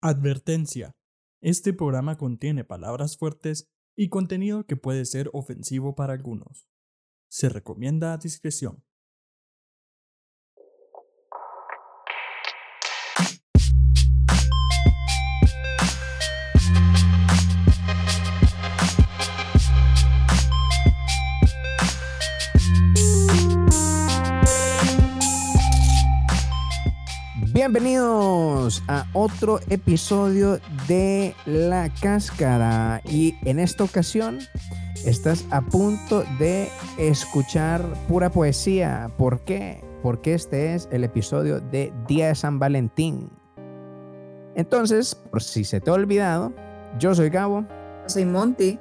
Advertencia. Este programa contiene palabras fuertes y contenido que puede ser ofensivo para algunos. Se recomienda discreción. Bienvenidos a otro episodio de La Cáscara y en esta ocasión estás a punto de escuchar pura poesía. ¿Por qué? Porque este es el episodio de Día de San Valentín. Entonces, por si se te ha olvidado, yo soy Gabo. Yo soy Monty.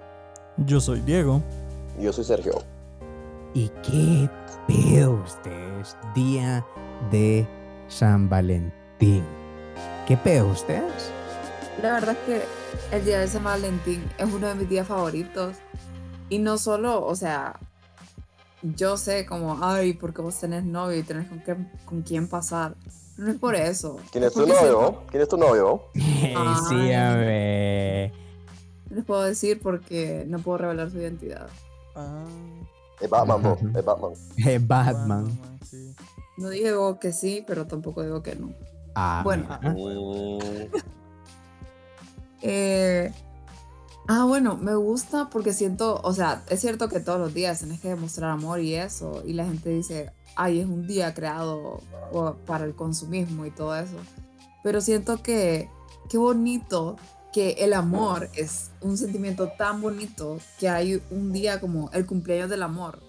Yo soy Diego. Yo soy Sergio. ¿Y qué pedo ustedes? Día de San Valentín. ¿Qué pedo ustedes? La verdad es que el día de San Valentín es uno de mis días favoritos. Y no solo, o sea, yo sé como, ay, porque vos tenés novio y tenés con, qué, con quién pasar. No es por eso. ¿Quién es tu novio? siento- ¿Quién es tu novio? sí, a ver. No les puedo decir porque no puedo revelar su identidad. Ah, Es Batman. Es Batman. Eh, Batman. sí. No digo que sí, pero tampoco digo que no. Ah, Bueno. Eh, ah, bueno, me gusta porque siento, o sea, es cierto que todos los días tenés que demostrar amor y eso, y la gente dice, ay, es un día creado para el consumismo y todo eso, pero siento que qué bonito que el amor es un sentimiento tan bonito que hay un día como el cumpleaños del amor,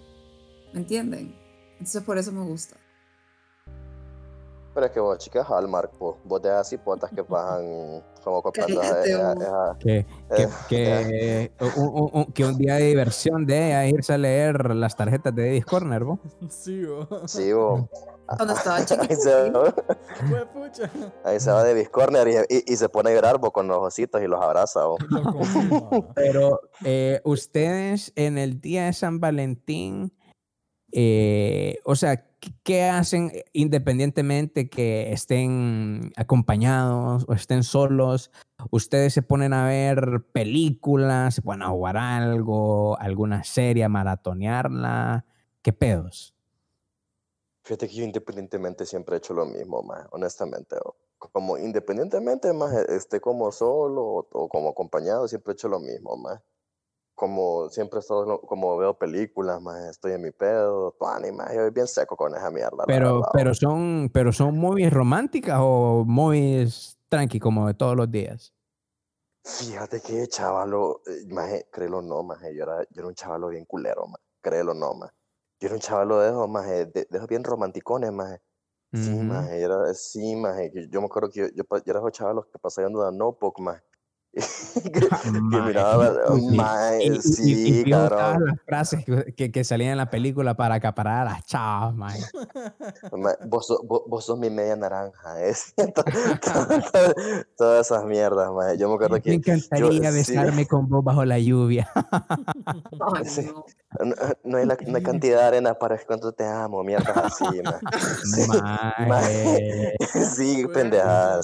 ¿me entienden? Entonces por eso me gusta. Pero es que vos, chicas, Hallmark, po. Vos te das hipotas que pagan como vos. esa- que, que, que, un, un- un- que un día de diversión de irse a leer las tarjetas de Eddie Corner, ¿no? Sí, oh. Sí, bo. Cuando estaba Ahí chiquita. se, ahí se va de Corner y, y- y se pone a llorar bo, con los ositos y los abraza. bo. Pero eh, ustedes en el día de San Valentín, eh, o sea, ¿qué- ¿qué hacen independientemente que estén acompañados o estén solos? ¿Ustedes se ponen a ver películas, se ponen a jugar algo, alguna serie, a maratonearla? ¿Qué pedos? Fíjate que yo independientemente siempre he hecho lo mismo, más, honestamente. Como independientemente, más esté como solo o, o como acompañado, siempre he hecho lo mismo, más. Como siempre he estado, lo- como veo películas, más estoy en mi pedo, tuani, más, yo bien seco con esa mierda. la Pero, verdad, pero son, pero son movies románticas o movies tranqui como de todos los días. Fíjate que chavalo, eh, maje, créelo no, maje, yo era, yo era un chavalo bien culero, maje, créelo no, maje. Yo era un chavalo de esos, maje, de, de esos bien romanticones, maje. Sí, maje, yo era, sí, maje, que yo me acuerdo que yo, yo, yo era esos chavalos que pasaban de una notebook, maje. que, miraba, y- maje, Y, y- y- sí, todas las frases que, que, que salían en la película para acaparar a las chavas, maje. Ma- Vos, sos- vos, vos sos mi media naranja, es to- todas esas mierdas, maje. Yo me acuerdo Me que yo, encantaría sí, besarme con vos bajo la lluvia. Sí. no. no, hay, la, hay cantidad de arena para cuánto te amo, mierdas así, maje. Sí, Maje, maje. Sí, Hueputa,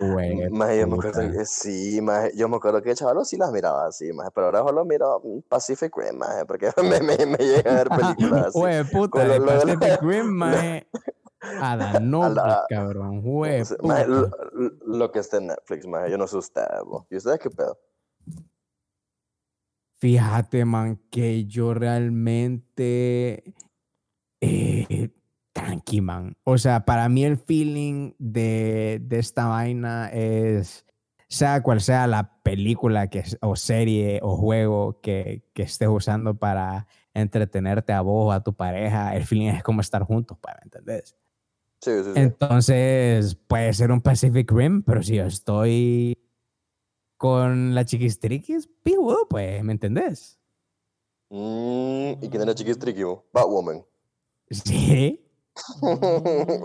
yo me acuerdo que sí. Yo me acuerdo que chaval sí las miraba así, maje, pero ahora solo miro mm, Pacific Rim, porque me, me, me llega a ver películas así. Lo- lo- Pacific Rim, maje. A la cabrón. Hueputa. lo, que está en Netflix, yo no sé ustedes, bo. ¿y ustedes qué pedo? Fíjate, man, que yo realmente. Eh, tranqui, man. O sea, para mí el feeling de, de esta vaina es. Sea cual sea la película que, es- o serie o juego que, que estés usando para entretenerte a vos o a tu pareja, el feeling es como estar juntos, pues, ¿me entendés? Sí, sí, sí. Entonces, puede ser un Pacific Rim, pero si yo estoy con la chiquistriquis, pijudo, pues, ¿me entendés? Mm, ¿Y quién era Chiquis Tricky, bo? Batwoman. Sí.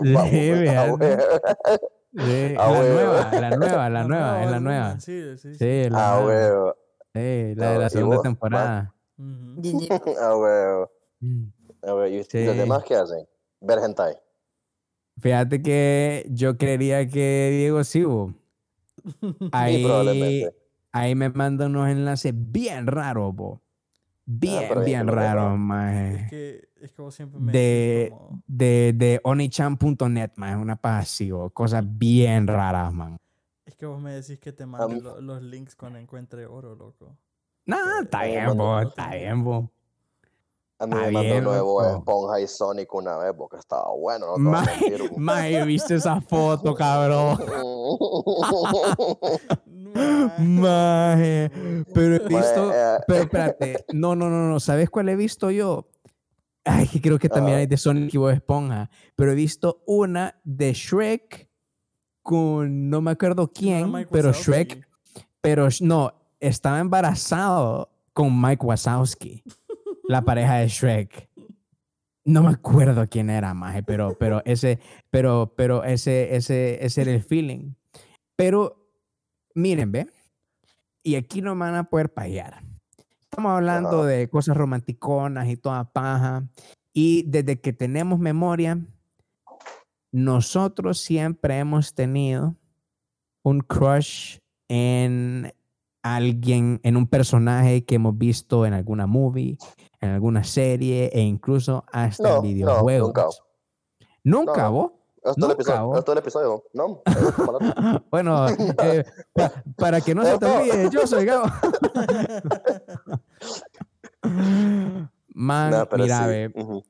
Vean. sí, la nueva, la nueva, la nueva, es la nueva. Sí, sí, sí. La Ah, huevo. Sí, la de la ¿y segunda temporada. Ah, huevo. A ver, ¿y Sí. los demás qué hacen? Ver hentai. Fíjate que yo creería que Diego sí, bo. ahí, probablemente. ahí me mandan unos enlaces bien raros, bo. Bien, ahí bien lo dejo. raros, Es maje. que, es que vos siempre me De, como- de, de onichan.net, maje, una paja así, bo. Cosas bien raras, man. Es que vos me decís que te mí- mande lo- los links cuando encuentre oro, loco. No, está bien, no está bien, bo. A mí me mandó nuevo loco. Esponja y Sonic una vez porque estaba bueno. No maje, ¿viste esa foto, cabrón? Maje, pero he Maje, visto, eh, pero espérate, no, no, no, no, ¿sabes cuál he visto yo? Ay, que creo que también Ajá. hay de Sonic y Bob Esponja, pero he visto una de Shrek con no me acuerdo quién, pero Wazowski. Shrek, pero no, estaba embarazado con Mike Wazowski, la pareja de Shrek. No me acuerdo quién era, maje, pero, pero ese, pero, pero ese, ese, ese era el feeling. Pero, miren, ve, y aquí no me van a poder payar. Estamos hablando de cosas romanticonas y toda paja. Y desde que tenemos memoria, nosotros siempre hemos tenido un crush en alguien, en un personaje que hemos visto en alguna movie, en alguna serie e incluso hasta No, en no, videojuegos. nunca. ¿Nunca No. vos? Hasta el Nunca, episodio. vos. Hasta el episodio. No. Bueno, eh, pa- para que no se te olvide, yo soy Gabo. Man, mira, sí, ve, ujú.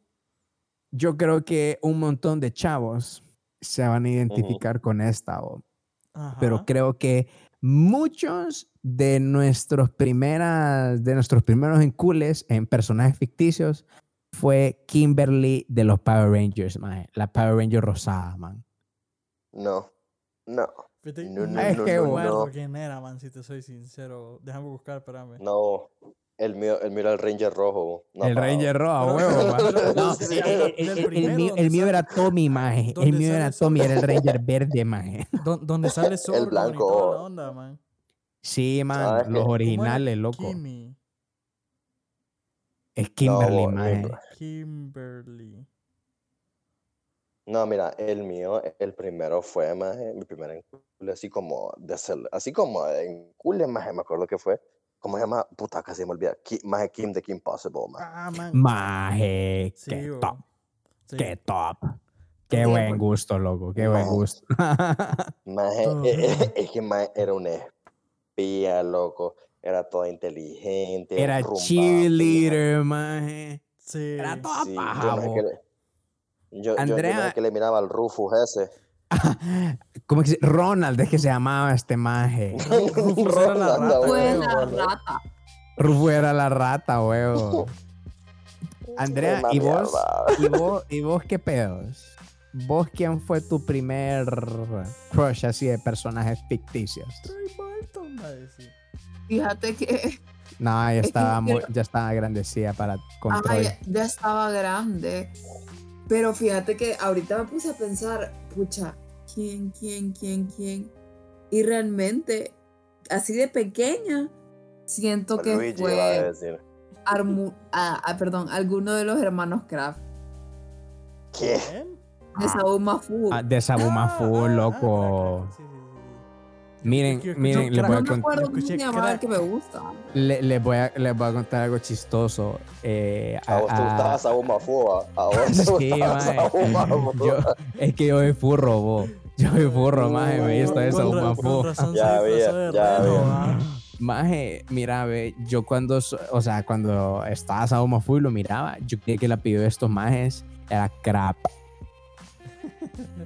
yo creo que un montón de chavos se van a identificar con esta, o- pero creo que muchos de nuestros primeras, de nuestros primeros encules en personajes ficticios fue Kimberly de los Power Rangers, maje, la Power Ranger rosada, man. No. No. No, no, no, me no, acuerdo no. quién era, man, si te soy sincero. Déjame buscar, espérame. No. El mío, el mío era el Ranger rojo. No, el Ranger rojo, huevo. No, Sí, el- el- el- el mío, el era Tommy, maje. El mío era Tommy, era el Ranger verde, maje. Don- donde sale Sorgon y toda la blanco. onda, man. Sí, man, Ah, los que- originales, loco. Kimmy. Es Kimberly, bo- maje. Kimberly. No, mira, el mío, el primero fue más, mi primer encule, así como de cel- así como de encule, más me acuerdo que fue, ¿cómo se llama? Puta, casi me olvida, Ki- más Kim de Kim Possible, más. Ah, man. Maje, Sí, qué top, Sí. qué top. Qué Sí, buen gusto, loco, qué buen No. gusto. Maje, eh, eh, es que maje era una espía, loco, era toda inteligente, Era rumba, cheerleader, maje. Sí. Era toda Sí, paja, yo, maje, bo. que le, yo, yo- yo, Andrea- maje, que le miraba al Rufus ese. ¿Cómo que se- Ronald, es que se llamaba este maje. Rufus era la Ronald, rata, huevo. la rata. Rufo era la rata, huevo. Andrea, ¿y vos? ¿Y vos, ¿Y vos qué pedos? ¿Vos quién fue tu primer crush así de personajes ficticios? Troy Bolton, va a decir. Fíjate que No, ya que estaba, muy, quiero- ya estaba grandecida para ya estaba grande. Pero fíjate que ahorita me puse a pensar, pucha, ¿quién, quién, quién, quién? Y realmente, así de pequeña, siento que Luigi iba a fue, decir. Armu- ah, ah, perdón, alguno de los hermanos Kraft, ¿Qué? ¿Quién? de Saúl Mafu. Ah, de Sabumafu, Ah, ah, loco. ah, sí, sí, sí. Miren, yo miren, les no voy a, crack. me cont- acuerdo yo cómo se escuché llamaba el crack. que me gusta. le- les voy a, les voy a contar algo chistoso. eh, A vos te a- gustabas a un mafúa. A vos te a un mafúa. Yo, es que yo soy furro, bo. Yo soy furro, maje, me Sabumafu. con razón se Ya de ya vi. va. Maje, mira, ve, yo cuando, o sea, cuando estaba Saúl Fu y lo miraba, yo creía que la pidió de estos majes era crap.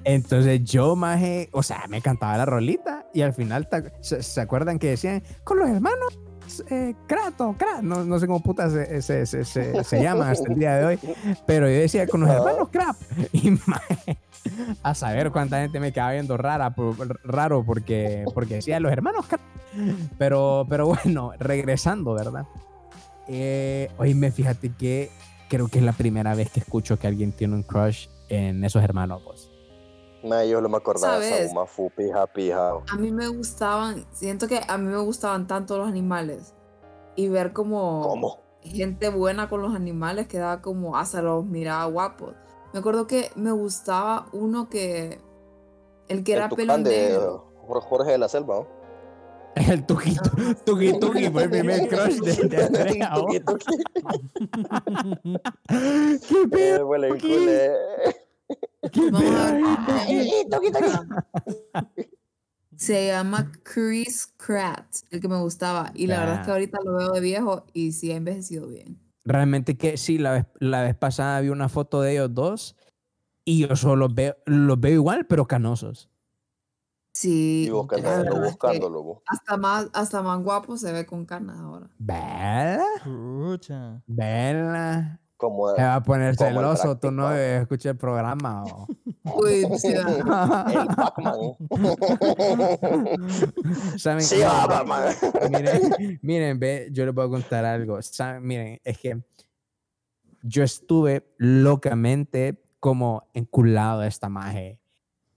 Entonces yo, maje, o sea, me cantaba la rolita y al final, ¿se, se acuerdan que decían con los hermanos? Eh, Krato, Krat, no, no sé cómo puta se, se, se, se, llaman hasta el día de hoy, pero yo decía con los hermanos Crap y maje, a saber cuánta gente me quedaba viendo rara, por- raro porque, porque decía los hermanos Crap. Pero, pero bueno, regresando, ¿verdad? Eh, oíme, fíjate que creo que es la primera vez que escucho que alguien tiene un crush en esos hermanos, pues. Mae, yo no me acordaba de esa pija, pija. A mí me gustaban, siento que a mí me gustaban tanto los animales y ver como ¿Cómo? gente buena con los animales quedaba como hasta los miraba guapos. Me acuerdo que me gustaba uno que el que El era pelo de Jorge de la Selva, ¿no? El Tuki Tuki Tuki fue el primer crush de, de Andrea. oh. ¿Qué Eh, pedo? huele en Tuki? Se llama Chris Pratt, el que me gustaba. Y la verdad es que Ah. ahorita lo veo de viejo y sí ha envejecido bien. Realmente que sí, la vez, la vez pasada vi una foto de ellos dos y yo solo los veo, los veo igual, pero canosos. Sí. Y la buscándolo, buscándolo. bu. Hasta más, hasta más guapo se ve con canas ahora. ¿Verdad? Pucha. Como Se va a poner celoso, tú no escucha el programa. o- Uy, sí, va. el Pac-Man. ¿Saben? Sí, va, Pac-Man. miren, miren, ve, yo les voy a contar algo. ¿Saben? Miren, es que yo estuve locamente como enculado de esta maje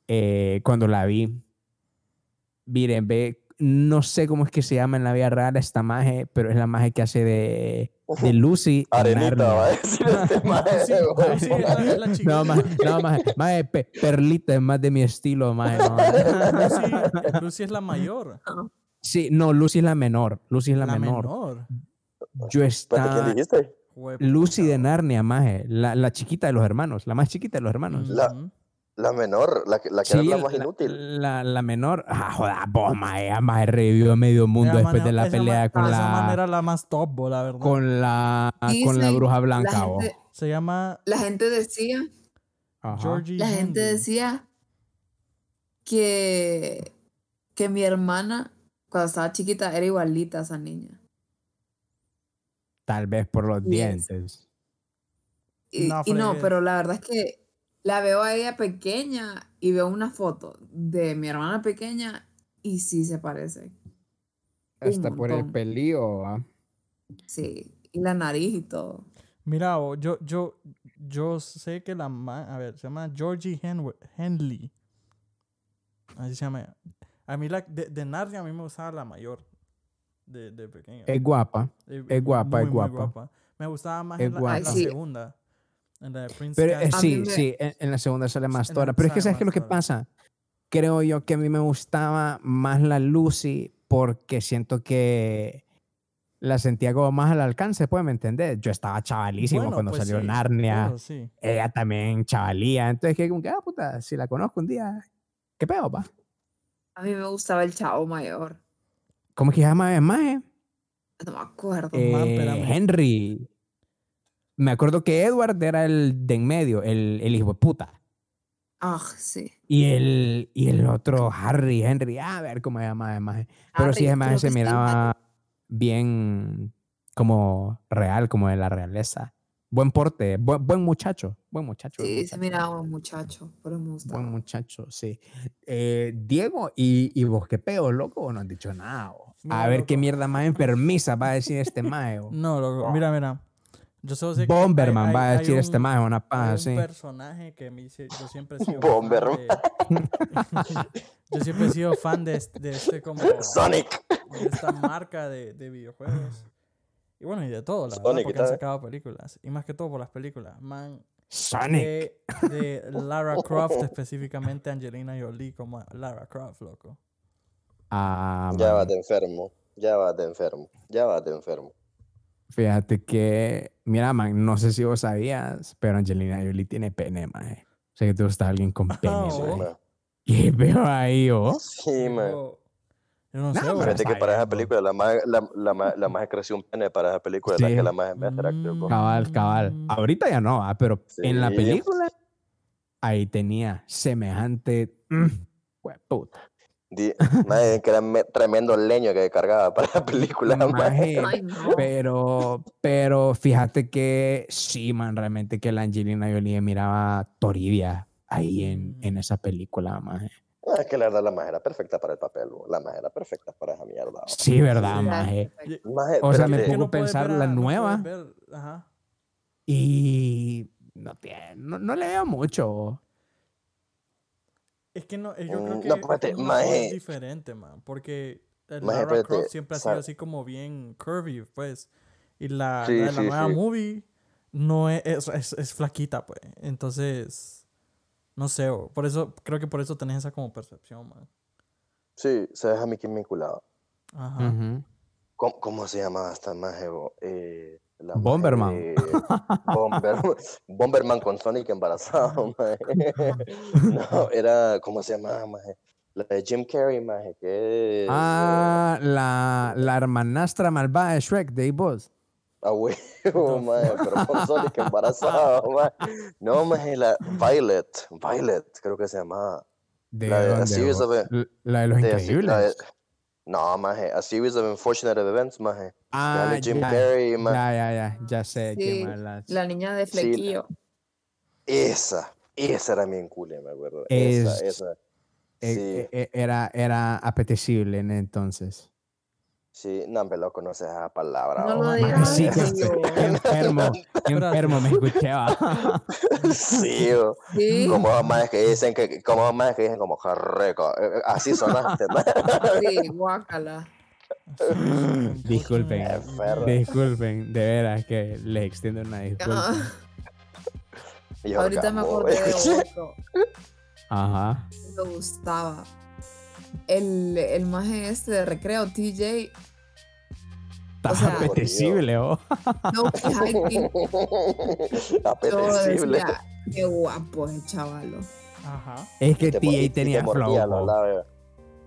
eh, cuando la vi. Miren, ve, no sé cómo es que se llama en la vida real esta maje, pero es la maje que hace de, de Lucy. en Arenita, Narnia. va a decir este maje, Sí, sí, la, la. No, más, no, más, más pe- perlita es más de mi estilo, más. no. Lucy, Lucy es la mayor. Sí, no, Lucy es la menor. Lucy es la, La menor. menor. Yo Espérate, ¿quién estaba. dijiste? Lucy de. Narnia, maje. La, la chiquita de los hermanos. La más chiquita de los hermanos. La-. La menor, la que, la que Sí, era la más inútil. La, la menor. Ah, joda, vos, maje. ah, Maje revivió a medio mundo Esa después man- de la esa pelea man- con Esa la. manera la más top, bo, la verdad. Con la. Con la bruja La blanca, gente, Se llama la gente decía, Ajá. Georgie la gente Henry. decía que, que mi hermana, cuando estaba chiquita, era igualita a esa niña. Tal vez por los Yes. dientes. Y No y no, fregues. pero la verdad es que la veo a ella pequeña y veo una foto de mi hermana pequeña y sí se parece. Hasta por el pelío, ¿va? Sí, y la nariz y todo. Mira, yo, yo, yo sé que la ma- a ver, se llama Georgie Hen- Henley. Así se llama. ella. A mí la de, de Narnia a mí me gustaba la mayor. De, de pequeña. Es guapa. Eh, es guapa, es muy, muy guapa. Me gustaba más Es la, guapa. segunda. En la de Prince Pero eh, sí, sí, en, en la segunda sale más Tora. Pero es que, ¿sabes qué es lo que pasa? Creo yo que a mí me gustaba más la Lucy porque siento que la sentía como más al alcance, pues, ¿me entendés? Yo estaba chavalísimo Bueno, cuando pues salió sí, Narnia. eso sí. Ella también chavalía. Entonces, que como que, ah, puta, si la conozco un día, ¿qué pedo, pa? A mí me gustaba el chavo mayor. ¿Cómo es que se llama el maje? No me acuerdo. Eh. Henry. Me acuerdo que Edward era el de en medio, el, el hijo de puta. Ah, sí. Y el, y el otro, Harry, Henry, a ver cómo se llama además. Pero sí, además se miraba bien como real, como de la realeza. Buen porte, buen, buen muchacho, buen muchacho. buen Sí, se muchacho, miraba un muchacho, pero me gustaba. Buen muchacho, sí. Eh, Diego, ¿y, ¿y vos qué pedo, loco? No han dicho nada. o? Mira, A ver qué loco. mierda más enfermiza va a decir este mago. No, loco, mira, mira. Yo solo sé que hay- Bomberman hay- va a decir este un- mago, una hay paja un así. personaje que me dice, yo siempre he sido Bomberman. de- yo siempre he sido fan de este, de este como Sonic. de esta marca de, de videojuegos. Y bueno, y de todo, la verdad, Sonic, porque han sacado películas. Y más que todo por las películas. Man, Sonic. de, de Lara Croft, específicamente Angelina Jolie como Lara Croft, loco. Ah, Ya vas de enfermo. Ya vas de enfermo. Ya vas de enfermo. Fíjate que, mira, man, no sé si vos sabías, pero Angelina Jolie tiene pene, maje. O sea que te gusta alguien con pene, Oh. Sí, man. ¿Qué veo ahí, oh? Sí, man. Yo, yo no No, sé. Fíjate que para esa película la más, la, la, más- la más creció un pene para esa película, la Sí. que la más Actor, bro. Cabal, cabal. Mm. Ahorita ya no, ah, pero en la Sí. película, ahí tenía semejante. mm, hueputa. Di- madre, que era me- tremendo leño que cargaba para la película. Maje, Ay, no. pero, pero fíjate que sí, man, realmente que la Angelina Jolie miraba Toribia ahí en, en Mm. esa película, maje. Ah, Es que la verdad la más era perfecta para el papel, bro. la más era perfecta para esa mierda. bro. Sí, ¿verdad, Sí, maje? Maje, O sea, me pongo a puedes pensar ver la no nueva. ver- ajá. Y no, tiene, no, no le veo mucho. Es que no, eh, yo Mm, creo que no, espérate, es diferente, man. Porque el Maje, Lara espérate, Croft siempre ha sido así como bien curvy, pues. Y la, Sí, la de la sí, nueva sí. movie no es, es, es- es flaquita, pues. Entonces, no sé, por eso, creo que por eso tenés esa como percepción, man. Sí, ¿sabes a mí quién me vinculaba? Ajá. ¿Cómo, cómo se llamaba esta maje? Eh, la Bomberman. de- Bomber, Bomberman con Sonic embarazado, maje. No, era, ¿cómo se llamaba, maje? La de Jim Carrey, maje, que. Ah, la, la hermanastra malvada de Shrek, de Boss. A huevo, maje, pero con Sonic embarazado, maje. No, maje, la Violet, Violet, creo que se llamaba. De, La de A Series of la de los de así- increíbles. la de- no, maje, A Series of Unfortunate Events, maje. Ah, Jim ya, Carrey, maje. ya, ya, ya, ya sé Sí, me. La niña de Sí, flequillo. Esa, esa era bien cool, me acuerdo. Esa, Es- esa. Eh, Sí, eh, eh, era, era apetecible en entonces. sí, no, hombre, loco, no sé esa palabra. No lo digas. Sí, enfermo, enfermo me escuchaba. Sí, Sí, como más que dicen que, como más que dicen como jarreco, eh, eh, así sonaste, sí, guácala. Disculpen, disculpen, de veras que les extiendo una disculpa. Ah, Y ahorita me acordé de otro. Ajá. Me gustaba. El, el maje este de recreo, TJ. Está sea- apetecible, oh. No. Yo Apetecible. decía, qué guapo es chavalo. Ajá. Es que te tenía flow. oh.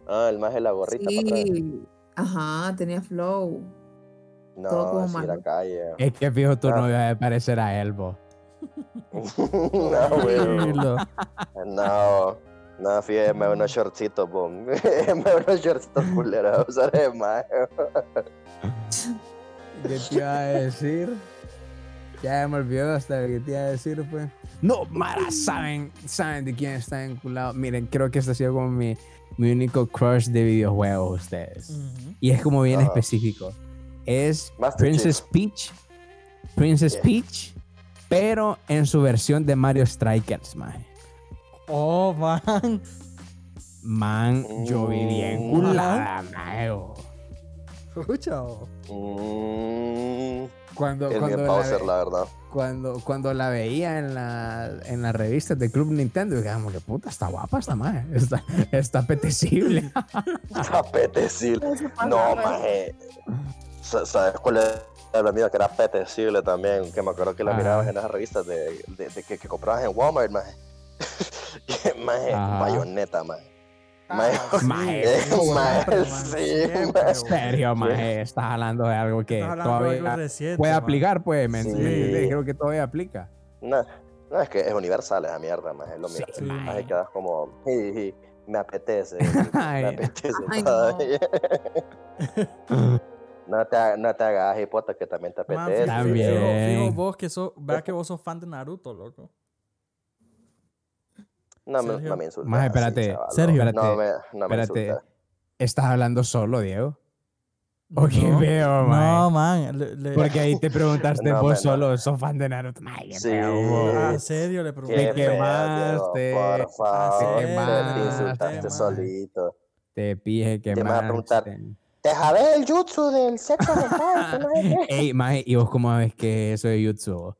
Ah, el más de la gorrita para atrás. Sí. Ajá, tenía flow. todo como No, la malo. calle. Es que fijo tu Ah. novio debe parecer a él, bo. no, güey. No, no, fíjate, me unos shortcitos, bom. me unos shortcitos culeros, ¿sabes, más? ¿Qué te iba a decir? Ya me olvidó hasta que te iba a decir, pues. No, Mara, ¿saben, saben de quién está enculado. Miren, creo que este ha sido como mi, mi único crush de videojuegos, ustedes. Y es como bien Ajá. específico. Es Master Princess Peach. Princess Yeah. Peach, pero en su versión de Mario Strikers, man. Oh, man. Man, yo viví en Mm. culada, mae, oh. Escucha. oh. Cuando, es cuando, bien la, Bowser, ve- la verdad. cuando, cuando la veía en la, en las revistas de Club Nintendo, dije, como que puta, está guapa esta mae. Está, está apetecible. Apetecible. No, maje. Sa- ¿Sabes cuál es la mía que era apetecible también? Que me acuerdo que la Ajá. mirabas en las revistas de, de- de que, que comprabas en Walmart, maje. Maje, Ajá. bayoneta, maje. Maje, Ah, sí, man, sí, serio, mae, estás hablando de algo que de algo todavía reciente, puede man. aplicar, pues, ¿me Sí. entiendes? Creo que todavía aplica. No, no, es que es universal esa mierda, maje. Lo Sí, Sí, maje. quedas como, "Jiji, me apetece. Ay. me apetece Ay, todavía. No te, no te hagas hipota que también te Man, apetece. fijo- También. Fijo, fijo vos que sos, vea que vos sos fan de Naruto, loco. No, me, no me insultes. Maje, así, espérate. chaval, Sergio. No, Espérate, me, no me espérate. insultes. ¿Estás hablando solo, Diego? ¿O qué No, veo, No, man. le- le- Porque ahí te preguntaste No, vos man, no. solo, sos fan de Naruto. Mae, qué Sí. Ah, ¿en serio? Le Qué pregunté. Te quemaste, Por favor, te te quemaste, insultaste man. solito. Te pije que Te me vas a preguntar. más. Te jabé el jutsu del sexo mental. no. Ey, maje, ¿y vos cómo ves que eso de YouTube?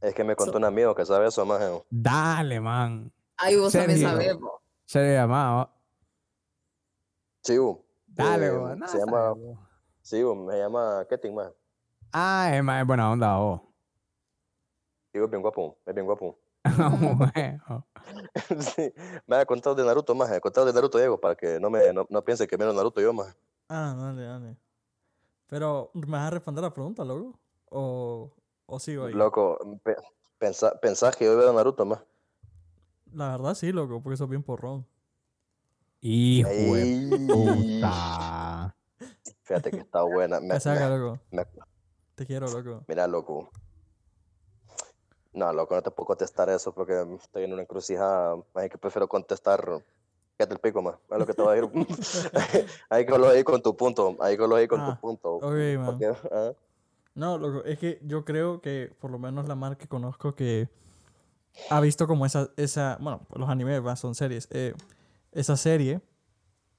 Es que me contó un amigo que sabe eso, más. Dale, man. Ay, vos también Sergio. sabés, po. Se le llamaba. Chiu. Dale, Eh. No, se llama. Chiu, me llama Ketting, más. Ah, es más buena onda, vos. Chiu es bien guapo, es bien guapo. Bueno. sí, me ha contado de Naruto, más. Me ha contado de Naruto, Diego, para que no, me, no, no piense que menos Naruto yo, más. Ah, dale, dale. Pero, ¿me vas a responder la pregunta, loco? ¿O, o sigo ahí? Loco, pe- pensa- pensás que yo veo Naruto, más. La verdad sí, loco, porque sos bien porrón. Hijo de puta. Fíjate que está buena. Me- saca, me- loco. me- Te quiero, loco. Mira, loco. No, loco, no te puedo contestar eso porque estoy en una encrucijada. Así que prefiero contestar. Quédate el pico, más. Es lo que te voy a decir. ahí que lo ahí con tu punto. Ahí que lo ahí con Ah, tu punto. ok, man. Porque, ah, No, loco, es que yo creo que por lo menos la marca que conozco que ha visto como esa, esa bueno, los animes son series, eh, esa serie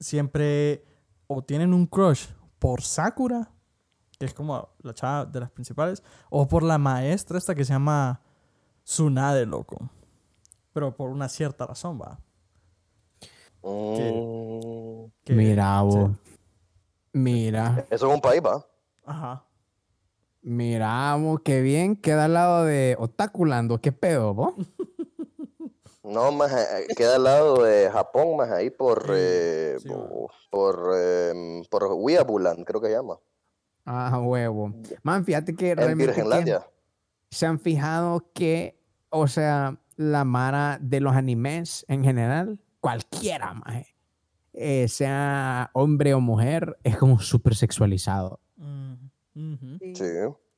siempre o tienen un crush por Sakura, que es como la chava de las principales, o por la maestra esta que se llama Tsunade, loco. Pero por una cierta razón, va. mm, Que- Mira, sí. vos. Mira, Eso es un país, va. Ajá. Miramos qué bien queda al lado de Otakulando. ¿Qué pedo, vos? No, más eh, queda al lado de Japón, más ahí por Sí, eh, sí, va. bu- por eh, por Weabuland, creo que se llama. Ah, huevo. Man, fíjate que En realmente que Virgenlandia. se han fijado que, o sea, la mara de los animes en general, cualquiera, maje, eh, sea hombre o mujer, es como súper sexualizado. Mm, Sí.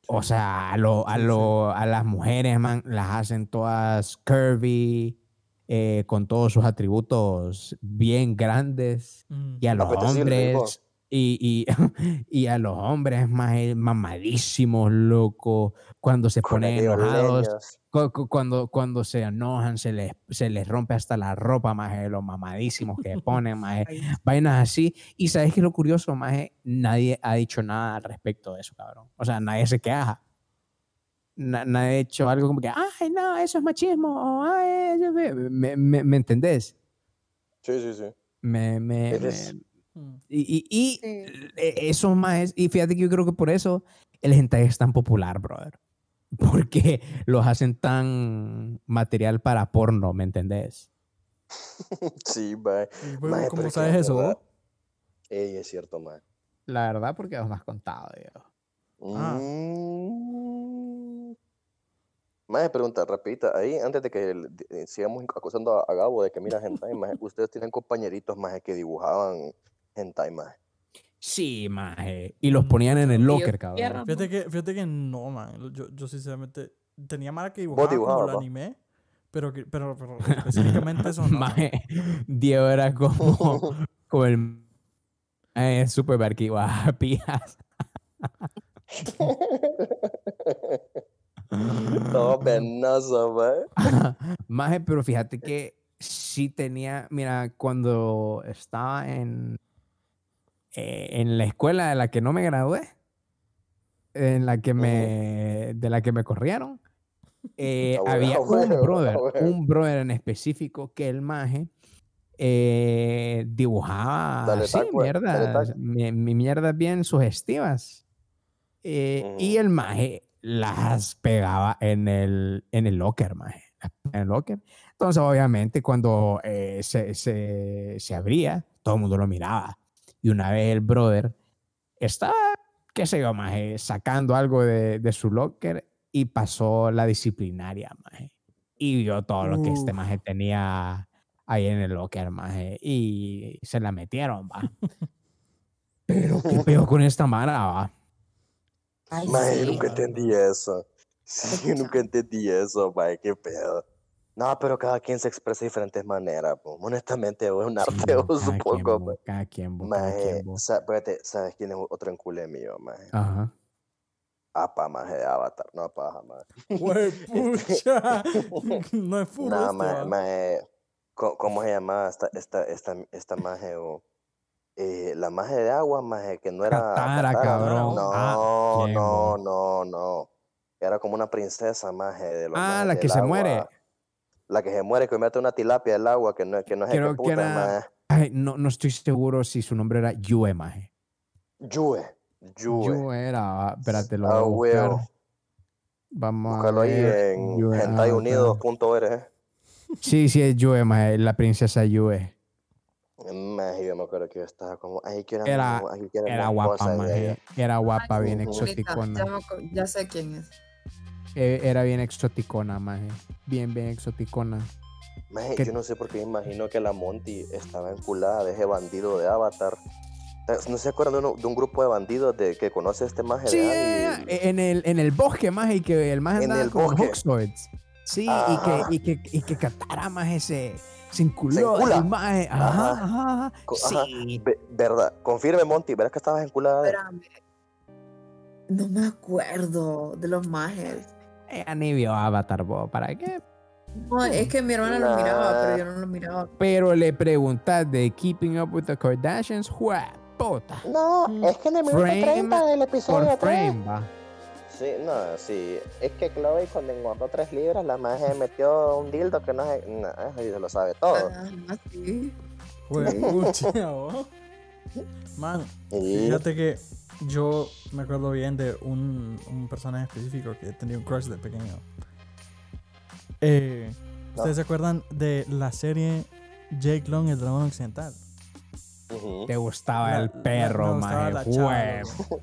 O sea, a, lo- a, lo- a las mujeres, man, las hacen todas curvy, eh, con todos sus atributos bien grandes. Mm. Y a los hijo. hombres, y, y, y a los hombres más eh, mamadísimos, loco, cuando se Con ponen enojados, cuando, cuando se enojan, se les, se les rompe hasta la ropa, más de los mamadísimos que ponen, más Ay, vainas así. Y sabes que lo curioso, más nadie ha dicho nada al respecto de eso, cabrón. O sea, nadie se queja. Na- nadie ha hecho algo como que, ay, no, eso es machismo. o, "Ay, eso es-". ¿Me, me, me entendés? Sí, sí, sí. Me, me, me-. Y, y, y Sí. e- eso más, y fíjate que yo creo que por eso el hentai es tan popular, brother. Porque los hacen tan material para porno, ¿me entendés? Sí, Maje, ¿Cómo sabes eso? verdad-? Ey, es cierto, man. La verdad, porque vos me has contado, Diego. Ah. Mm. Maje, pregunta rapidita. Ahí, antes de que el- de- sigamos acusando a, a Gabo de que mira hentai, maje, ustedes tienen compañeritos, maje, que dibujaban hentai, maje. Sí, maje. Y los ponían en el locker, cabrón. Fíjate que, fíjate que no, man. Yo, yo sinceramente tenía mala que dibujaba como dibujabas, el anime, pero, pero, pero específicamente eso no. man. Maje, Diego era como, como el eh, super barquiguapías. Todo penoso, maje. Maje, pero fíjate que sí tenía, mira, cuando estaba en, eh, en la escuela de la que no me gradué, en la que me, de la que me corrieron, eh, bueno, había bueno, un brother, bueno. un brother en específico que el maje eh, dibujaba Dale así, taco, dale mierdas, taco. mi, mi mierdas bien sugestivas. Eh, Y Ujú. el maje las pegaba en el, en el locker, maje. En el locker. Entonces, obviamente, cuando eh, se, se, se abría, todo el mundo lo miraba. Y una vez el brother estaba, qué sé yo, maje, sacando algo de, de su locker y pasó la disciplinaria, maje. Y vio todo lo que este maje tenía ahí en el locker, maje. Y se la metieron, va. Pero, ¿qué peor con esta mara, va? Ay, Maje, yo sí. nunca entendí eso. Sí, yo nunca entendí eso, maje, qué pedo. No, pero cada quien se expresa de diferentes maneras, po. honestamente, es un arte, Sí, cada supongo, quien, bo, maje. cada quien, bo, cada Maje, quien, bo. sa- espérate, ¿sabes quién es otro enculé mío, maje? Ajá. Apa, maje, de Avatar, no paja, maje. Güey, pucha. No es Nah, esto, maje, maje, co- ¿cómo se llamaba esta, esta, esta, esta maje, o, eh, la maje de agua, maje, que no era Katara, Katara, cabrón. No, Ah, ¿quién, no, bo? no, no. Era como una princesa, maje, de los Ah, majes la que se muere. La que se muere, que mete una tilapia del agua, que no, que no es Creo que era- maje. Ay, no, no estoy seguro si su nombre era Yue, maje. Yue, Yue. Yue era, espérate, lo voy Ah, a buscar. Vamos Búscalo a ahí ver. en Yue, ah. Sí, sí, es Yue, maje, la princesa Yue. Maje, yo me acuerdo que yo estaba como, ay, quiero Era- Era guapa, esposa", decía yo. maje. Era guapa, bien exoticona. Ya, ya sé quién es. Eh, Era bien exoticona, maje. Bien, bien exoticona. Maje, que- yo no sé por qué me imagino que la Monty estaba enculada de ese bandido de Avatar. ¿No se acuerdan de, uno- de un grupo de bandidos de que conoce a este maje Sí, de Annie? en el, en el bosque, maje, y que el maje En andaba el con. Sí, y que, y que, y que Katara, maje, se, se enculó. Se maje. Ajá, Ajá. ajá, ajá. Co- ajá. Sí. Ve- ¿Verdad? Confirme, Monty, ¿verdad que estabas enculada de. No me acuerdo de los majes. Ella ni vio Avatar, bo, ¿para qué? No, es que mi hermana lo miraba, pero yo no lo miraba. Pero le preguntas de Keeping Up with the Kardashians, ¡jue, puta! No, es que en el minuto Frame 30 del episodio 3. frame, va. Sí, no, sí. Es que Chloe cuando engordó 3 libras, la maje metió un dildo que no se... No, se lo sabe todo. Ah, sí. Güey, Sí. pucha, ¿va? Man, Y fíjate que yo me acuerdo bien de un, un personaje específico que tenía un crush de pequeño. Eh, ¿Ustedes se acuerdan de la serie Jake Long, el dragón occidental? Te gustaba La- el la- perro, maje. la chava.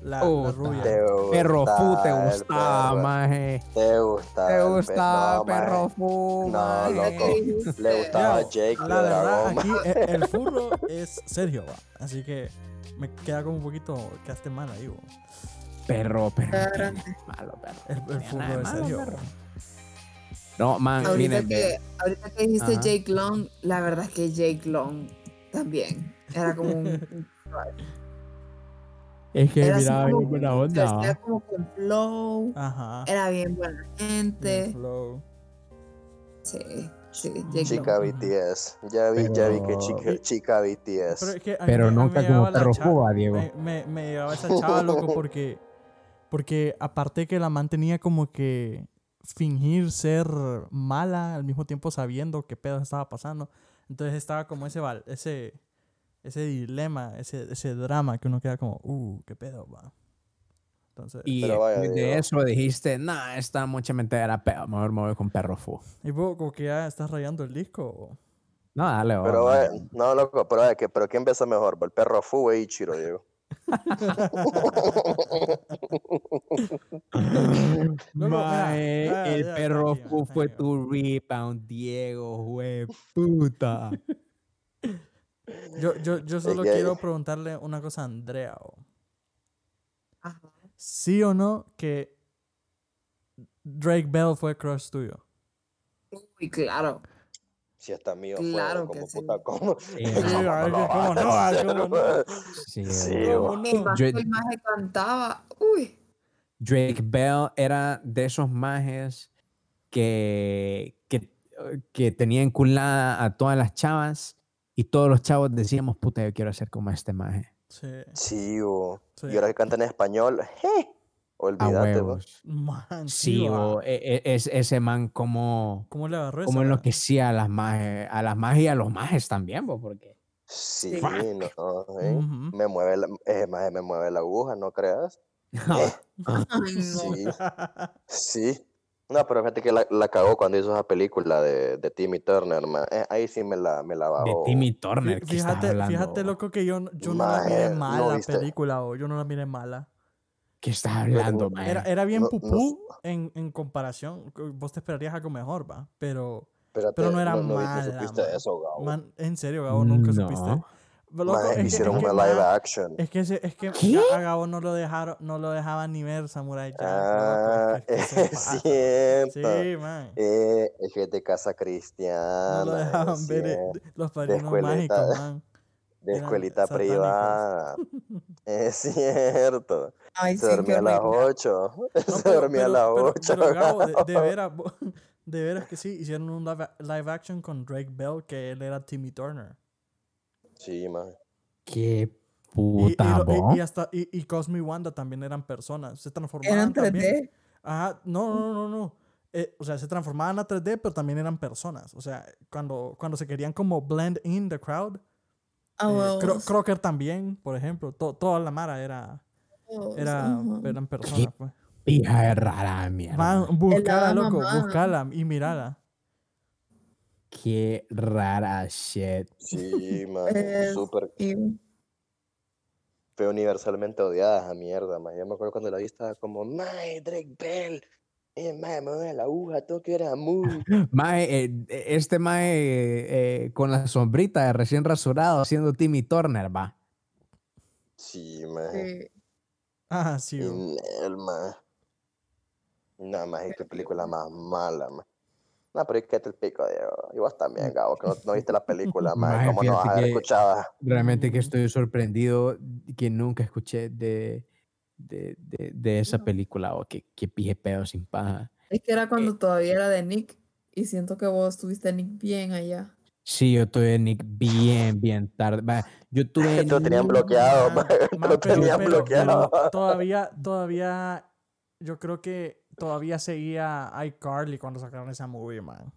La, la puta. rubia. Te Perro fu te gustaba el maje. Te gustaba. Te el gustaba no, perro fu, No, maje. loco. Le gustaba Yo, Jake La el verdad, aquí e- el furro es Sergio, va. Así que me queda como un poquito, quedaste mal ahí, bo. Perro, perro. Malo, perro. El, perro. bo. No, man, Ahorita miren, que, ahorita que dijiste Ajá. Jake Long, la verdad es que Jake Long también era como un. Es que era miraba como- bien buena onda. ¿va? como con flow, Ajá. era bien buena Bien gente. flow. Sí, Chica. BTS. Ya vi, ya vi que chica, chica Pero, BTS. es que Pero me- a mí nunca como perro fuga, Diego. Me, me, me llegaba esa chava, loco, porque, porque aparte que la man tenía como que fingir ser mala al mismo tiempo sabiendo qué pedo estaba pasando. Entonces estaba como ese, val- ese, ese dilema, ese, ese drama que uno queda como, uh, qué pedo, va. Entonces, y, Y Pero vaya, de Diego. eso dijiste, nah, esta mucha mente era peor, mejor me voy con perro fu. vos como que ya estás rayando el disco. o- No, dale, Pero va, vaya, no, loco, pero vaya, que, pero ¿quién besa mejor? ¿El perro Fu o Ichiro, Diego? Mira, Mae, ah, el ya, perro tranquilo, fu fue tranquilo. tu rebound, Diego, hue puta. Yo, yo, yo solo quiero preguntarle una cosa a Andrea. o, Ajá. ¿Sí o no que Drake Bell fue crush tuyo? Uy, claro. Si hasta mío Claro fue, que como sí. puta, como... Sí, no, hacer, maje cantaba. Uy. Drake Bell era de esos majes que, que, que tenía enculada a todas las chavas y todos los chavos decíamos, puta, yo quiero ser como este maje. Sí. Sí, bo. Sí. Y ahora que canta en español. A Olvídate, bo. huevos. Man, Sí, o e- e- es, ese man como, ¿Cómo le agarró como enloquecía a las majes, a las majes y a los majes también, bo, porque Sí, Fuck. no, ¿eh? Ujú. Me mueve la, eh, maje, me mueve la aguja, ¿no creas? Ay, no. Sí, sí. No, pero fíjate que la, la cagó cuando hizo esa película de, de Timmy Turner, ma. Eh, ahí sí me la, me la de bajó. Timmy Fí- Turner, ¿qué estás Fíjate, hablando? fíjate, loco, que yo, yo no la miré ¿no mala viste? película, o yo no la miré mala. ¿Qué estás hablando, no- maje? Era, era bien No- no- pupú en, en comparación. co- Vos te esperarías algo mejor, va. Pero, Espérate, pero no era no, no, mala. no supiste man. eso, Gabo. Man, en serio, Gabo, nunca supiste. Loco, Maje, es que- hicieron es que, una live ma- action. Es que, es que a Gabo no lo dejaron, no lo dejaban ni ver Samurai Jack. Ah, loco, es que- es que es cierto. Sí, man. Eh, es que es de casa cristiana. No lo es dejaban ver eh, cierto. los padrinos escuelita. mágicos, man. De eran escuelita satánicos. privada. Es cierto. Ay, Se sí, dormía a las horrible. 8. No, Se pero- dormía a pero- las pero- 8. pero, Gabo, de, de veras, de veras que sí, hicieron un live, live action con Drake Bell, que él era Timmy Turner. Sí, man. Qué Y, y, puta, lo- y- bo. y hasta y, y Cosme y Wanda también eran personas. Se transformaban Eran también. 3D. Ajá, no, no, no, no. Eh, o sea, se transformaban a 3D, pero también eran personas. O sea, cuando, cuando se querían como blend in the crowd. Eh. Cro- Crocker también, por ejemplo. to- toda la Mara era, era, eran personas. Pues. Hija de rara mierda. Man, buscala, loco, buscala y mirala. Qué rara shit. Sí, man. Es- Súper. Fue universalmente odiada esa mierda, man. Yo me acuerdo cuando la vi estaba como, Mae, Drake Bell. Eh, mae, me duele la aguja, tengo que ir a Moon. Mae, eh, este mae eh, eh, con la sombrita de recién rasurado haciendo Timmy Turner, va. Sí, man. sí. Ah, sí. el man. Nada más, qué película más mala, man. No, pero es que te el pico, Diego. Y vos también, Gabo, que no, no viste la película, man. ¿Cómo no vas a haber que- escuchado? Realmente que estoy sorprendido que nunca escuché de, de, de, de esa película o que, que pije pedo sin paja. Es que era Eh. cuando todavía era de Nick. Y siento que vos tuviste a Nick bien allá. Sí, yo tuve Nick bien, bien tarde. Va, Yo tuve Te lo tenían bloqueado, Man, man. Te lo pero- tenían pero- bloqueado. pero todavía, todavía, yo creo que todavía seguía iCarly cuando sacaron esa movie, man.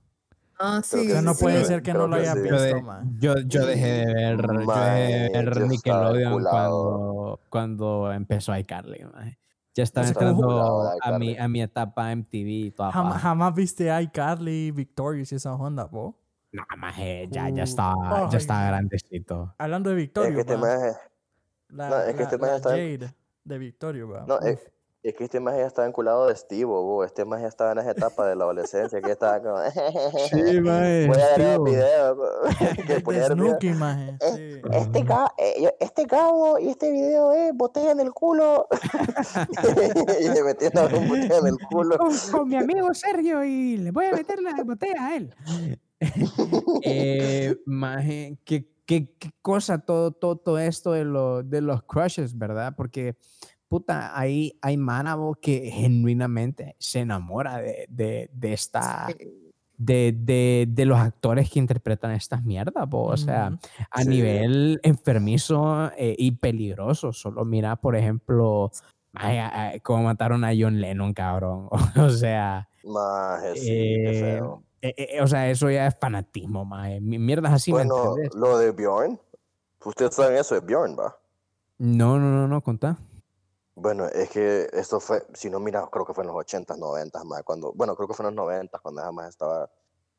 Ah, sí. O sea, no sí, puede creo- ser que creo no lo que hayas sí. Visto, man. yo, yo dejé de ver, yo dejé de ver Nickelodeon cuando, cuando empezó iCarly. mae. Ya estaba entrando a mi, a mi etapa MTV y toda Jamás, jamás viste iCarly, Victorious y esa onda, po. No, maje, ya, ya Uh, estaba, ya estaba grandecito. Hablando de Es Victorio, que este maje, la, no, es que la- este la maje está- Jade de Victorio, va. no, es, es que este maje ya estaba enculado de Steve, bo. Este maje ya estaba en esa etapa de la adolescencia que estaba como. mae. Voy a ver videos. bo. que el video. Snooki, maje. Sí. Este, eh, este cabo y este video es botella en el culo. y le metiendo botella en el culo. con, con mi amigo Sergio y le voy a meter la botella a él. eh, maje, qué, qué, qué cosa todo, todo, todo esto de, lo- de los crushes, ¿verdad? Porque, puta, hay, hay manabo que genuinamente se enamora de, de, de esta... De, de, de los actores que interpretan estas mierdas, po, o sea, a Sí. nivel enfermizo eh, y peligroso. Solo mira, por ejemplo, ay, ay, cómo mataron a John Lennon, cabrón. o sea, Maje, sí, qué eh, eh, o sea, eso ya es fanatismo. Mi- Mierdas así, ¿me Bueno, lo de Bjorn. Ustedes saben eso de Bjorn, ¿va? No, no, no, no, contá. Bueno, es que esto fue, si no mira, creo que fue en los 80s, 90s, más cuando, bueno, creo que fue en los 90s, cuando esa más estaba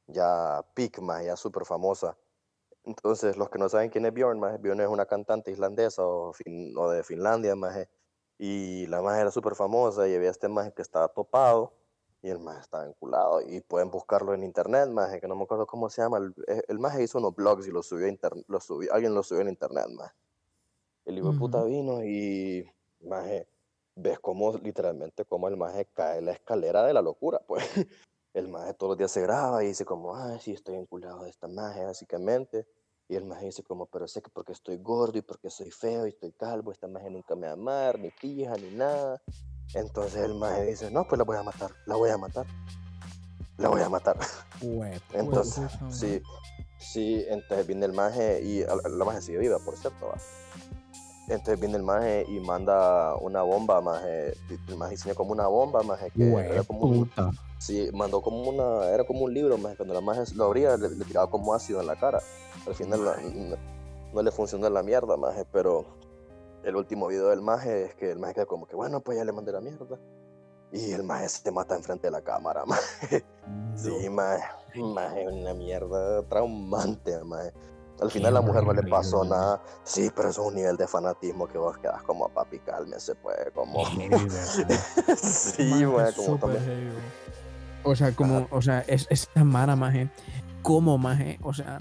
ya peak, más ya súper famosa. Entonces, los que no saben quién es Bjorn, más Bjorn es una cantante islandesa o, fin- o de Finlandia, más y la más era súper famosa y había este más que estaba topado y el más estaba enculado y pueden buscarlo en internet, más que no me acuerdo cómo se llama, el, eh, el más hizo unos blogs y lo subió a internet, alguien lo subió en internet, más. El hijo de puta Ujú. vino y maje, ves cómo literalmente cómo el maje cae la escalera de la locura, pues. El maje todos los días se graba y dice como, ay, sí, estoy enculado de esta maje, básicamente. Y el maje dice como, pero sé que porque estoy gordo y porque soy feo y estoy calvo, esta maje nunca me va a amar, ni pija, ni nada. Entonces el maje dice, no, pues la voy a matar, la voy a matar. La voy a matar. Entonces, sí, sí, entonces viene el maje y la maje sigue viva, por cierto. ¿va? Entonces viene el maje y manda una bomba, maje. El maje diseñó como una bomba, maje, que era como un, puta. sí, mandó como una, era como un libro, maje. Cuando la maje lo abría, le, le tiraba como ácido en la cara. Al final la- no, no le funcionó la mierda, maje, pero el último video del maje es que el maje queda como que, bueno, pues ya le mandé la mierda. Y el maje se mata enfrente de la cámara, maje. Sí, maje, maje, una mierda traumante, maje. Al final la mujer no le pasó nada. Sí, pero eso es un nivel de fanatismo que vos quedas como papi, cálmese, pues, como... Sí, maje, como súper también... O sea, como, o sea, es esta mara, maje. ¿Cómo, maje? O sea,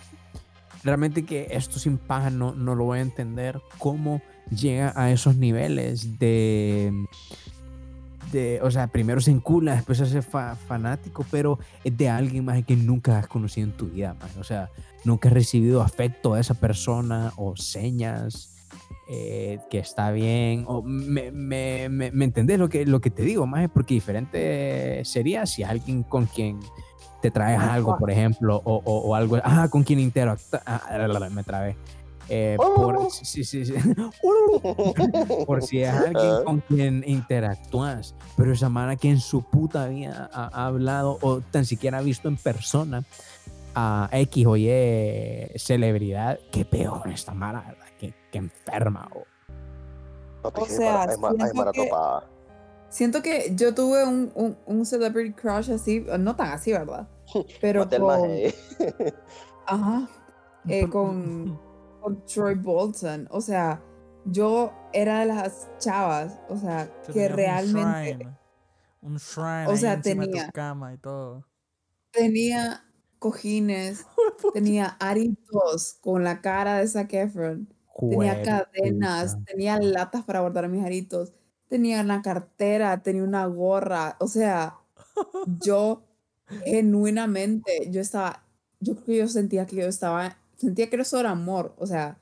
realmente que esto sin paja no, no lo voy a entender. ¿Cómo llega a esos niveles de. de o sea, primero se encula, después se hace fa- fanático, pero es de alguien, maje, que nunca has conocido en tu vida, maje. O sea, nunca has recibido afecto a esa persona o señas. eh, que está bien, o me, me, me, ¿me entendés lo que, lo que te digo, maje? Porque diferente sería si alguien con quien te traes algo, por ejemplo, o, o, o algo, ah, con quien interactúa, ah, la, me trabé. Eh, por, sí, sí, sí. por si es alguien Ah. con quien interactúas, pero esa mara que en su puta vida ha, ha hablado o tan siquiera ha visto en persona a X o Y celebridad, qué peor esta mara, ¿verdad? Qué, qué enferma. o- sea, hay, siento que- topada. Siento que yo tuve un, un, un celebrity crush así, no tan así, ¿verdad? Pero con, maje. ajá, eh, con, con Troy Bolton. O sea, yo era de las chavas, o sea, Que realmente Un shrine, un shrine O sea, de tenía- tu cama y todo. tenía cojines, tenía aritos con la cara de Zac Efron, tenía cadenas, tenía latas para guardar mis aritos, tenía una cartera, tenía una gorra, o sea, yo genuinamente, yo estaba, yo creo que yo sentía que yo estaba, sentía que eso era amor, o sea,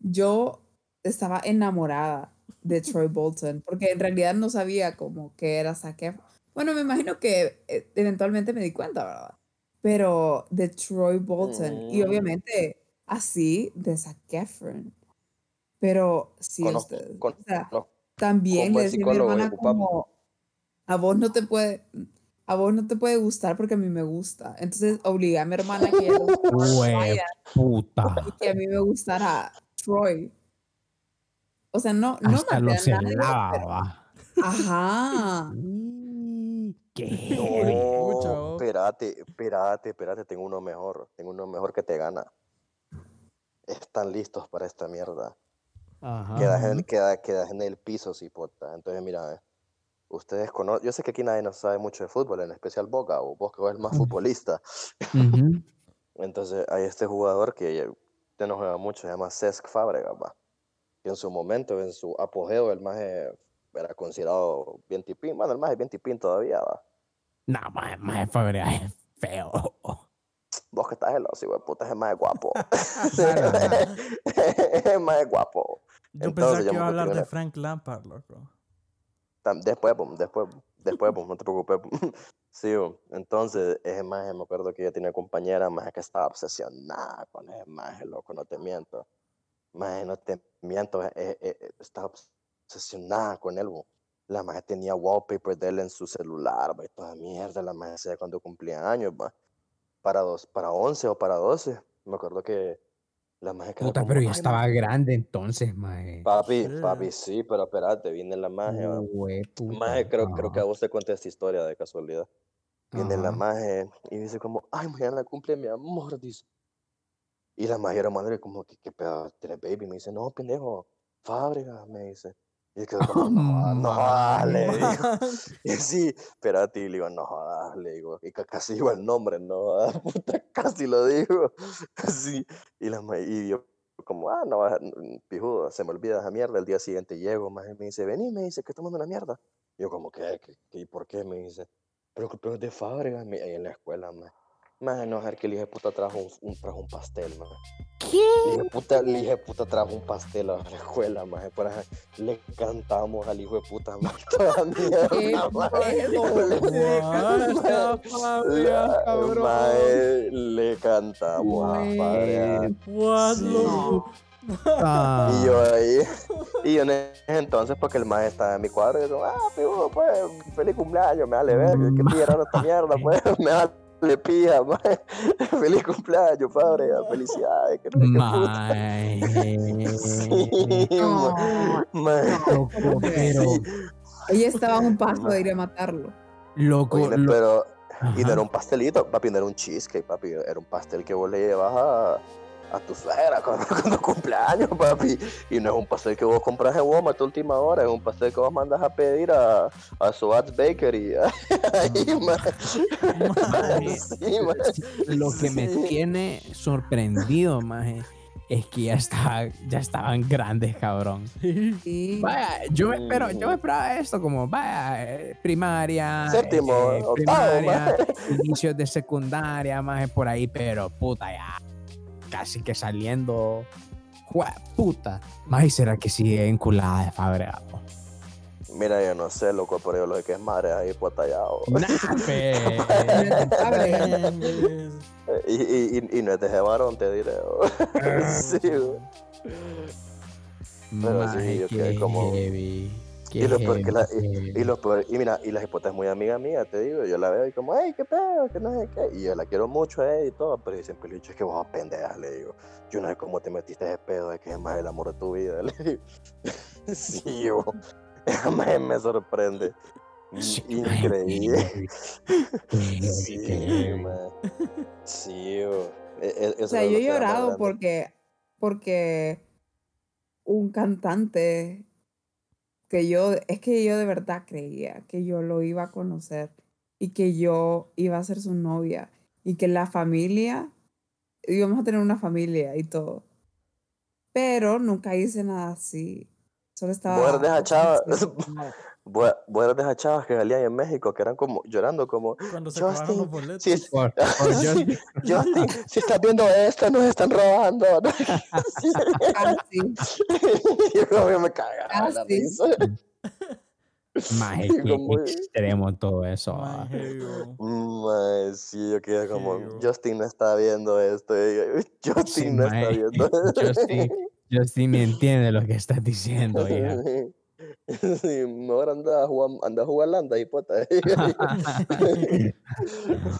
yo estaba enamorada de Troy Bolton, porque en realidad no sabía como que era Zac Efron. Bueno, me imagino que eh, eventualmente me di cuenta, ¿verdad? Pero de Troy Bolton, y Mm. obviamente así de Zac Efron. Pero sí, Conozco- ustedes, con- o sea, no, también le decía a mi hermana como, a vos no te puede, a vos no te puede gustar porque a mí me gusta. Entonces obligué a mi hermana que ella puta. y a mí me gustara Troy. O sea, no, no Hasta lo maté a nadie, pero- celaba. Ajá. Qué No, espérate, espérate, espérate, tengo uno mejor, tengo uno mejor que te gana. Están listos para esta mierda. Ajá. Quedas en, queda- quedas en el piso, cipota. Entonces, mira, eh, ustedes conocen, yo sé que aquí nadie no sabe mucho de fútbol, en especial Boca, o vos que sos el más futbolista. Entonces, hay este jugador que ya, no juega mucho, se llama Cesc Fábregas, va. Y en su momento, en su apogeo, el más era considerado bien tipín. Bueno, el más es bien tipín todavía, va. No, más, más Fabregas es feo. Vos que estás el ocio, güey, puta, es el más guapo. Es el más guapo. Yo Entonces, pensaba yo que iba a hablar de. Frank Lampard, loco. Después, después, después, pum, no te preocupes. Sí, entonces, ese maje, me acuerdo que ella tenía compañera, más que estaba obsesionada con ese maje, loco, no te miento. Maje, no te miento, eh, eh, estaba obsesionada con él, bo. La maje tenía wallpaper de él en su celular, va, y toda mierda, la maje hacía cuando cumplía años, va. Para, dos, para 11 o para 12, me acuerdo que la maje Puta, como, pero ya "Ay, estaba grande entonces, mae. Papi, Sí. papi, sí, pero espérate, viene la va. Hue puta. Maje, creo, creo que a vos te conté esta historia de casualidad. Viene la Ajá. maje y dice como, ay, mañana cumple mi amor, dice. Y la maje era madre como, ¿qué, qué pedo tienes, baby? Me dice, no, pendejo, fábrica, me dice. Y yo quedo como, no, jodas, no, jodas", le digo. Y sí, espérate, y le digo, no le digo. Y ca- casi digo el nombre, no puta, casi lo digo. Sí, y la yo como, ah, no, ah, pijudo, se me olvida esa mierda. El día siguiente llego, maje, me dice, vení, me dice, que tomando una mierda. Y yo como, ¿qué? ¿Qué? ¿Y por qué? Me dice, pero que pero es de fábrica, en la escuela, man. Más no que el hijo de puta trajo un, un- trajo un pastel, man. ¿Qué? El hijo de puta, el hijo de puta trajo un pastel a la escuela, man. Le cantamos al hijo de puta, man. Toda mierda, ¿Qué man. Le- le cantamos a loco? Ah. Y yo ahí, y yo en ese entonces, porque el maestro estaba en mi cuadro, y yo, ah, pijudo, pues, feliz cumpleaños, me vale ver, que tiraron esta mierda, pues, me vale pija, mae. feliz cumpleaños, padre, felicidades, que no. Mae. Sí, No, mae. Loco, pero. Sí. ella estaba a un paso de ir a matarlo. Loco, Oye, lo- pero, y no era un pastelito, papi, no era un cheesecake, papi, era un pastel que vos le llevas a, a tu suegra cuando, cuando cumpleaños, papi. Y no es un pastel que vos compras en Walmart a última hora, es un pastel que vos mandas a pedir a, a Suat's Bakery. Ahí, man. Sí, man. Lo que me tiene sorprendido, maje, es que ya, estaba, ya estaban grandes, cabrón. Sí. Vaya, yo me, espero, yo me esperaba esto como, vaya, eh, primaria, Séptimo, eh, octavo, primaria, inicios de secundaria, más por ahí, pero puta, ya casi que saliendo, jue- puta. Más será que sigue enculada de Fabregas. po? Mira, yo no sé, loco, pero yo lo que es madre ahí pues tallado. Y, y, y, y no es de ese varón, te diré. sí. Pero sí, yo quedé como- heavy, Y qué lo peor que la-. Y lo peor- y mira, y la jipota es muy amiga mía, te digo, yo la veo y como, hey, qué pedo, que no sé qué, y yo la quiero mucho a ella y todo, pero yo siempre le he dicho, es que vos pendeja, le digo, yo no sé cómo te metiste ese pedo de que es más el amor de tu vida, le digo, sí, yo, me, me sorprende, Sí, increíble, sí, man. sí, yo, E- e- O sea, es yo he llorado porque, porque un cantante que yo, es que yo de verdad creía que yo lo iba a conocer y que yo iba a ser su novia y que la familia, íbamos a tener una familia y todo. Pero nunca hice nada así. Solo estaba... De esa chava, eres de esas chavas que salían en México, que eran como, llorando como, Cuando se acabaron los Justin, boletos. si, Por- por Justin- Justin, si estás viendo esto, nos están robando. ¿no? Yo como me cagaba la risa. Maje, Y extremo todo eso. ah. Bro. Mae, sí, yo quedé como. Justin no está viendo esto. y yo, Justin Sí, no está mae. viendo esto. Justin, Justin me entiende lo que estás diciendo, hija. Sí, mejor anda a jugar, anda a jugar landa, hipota.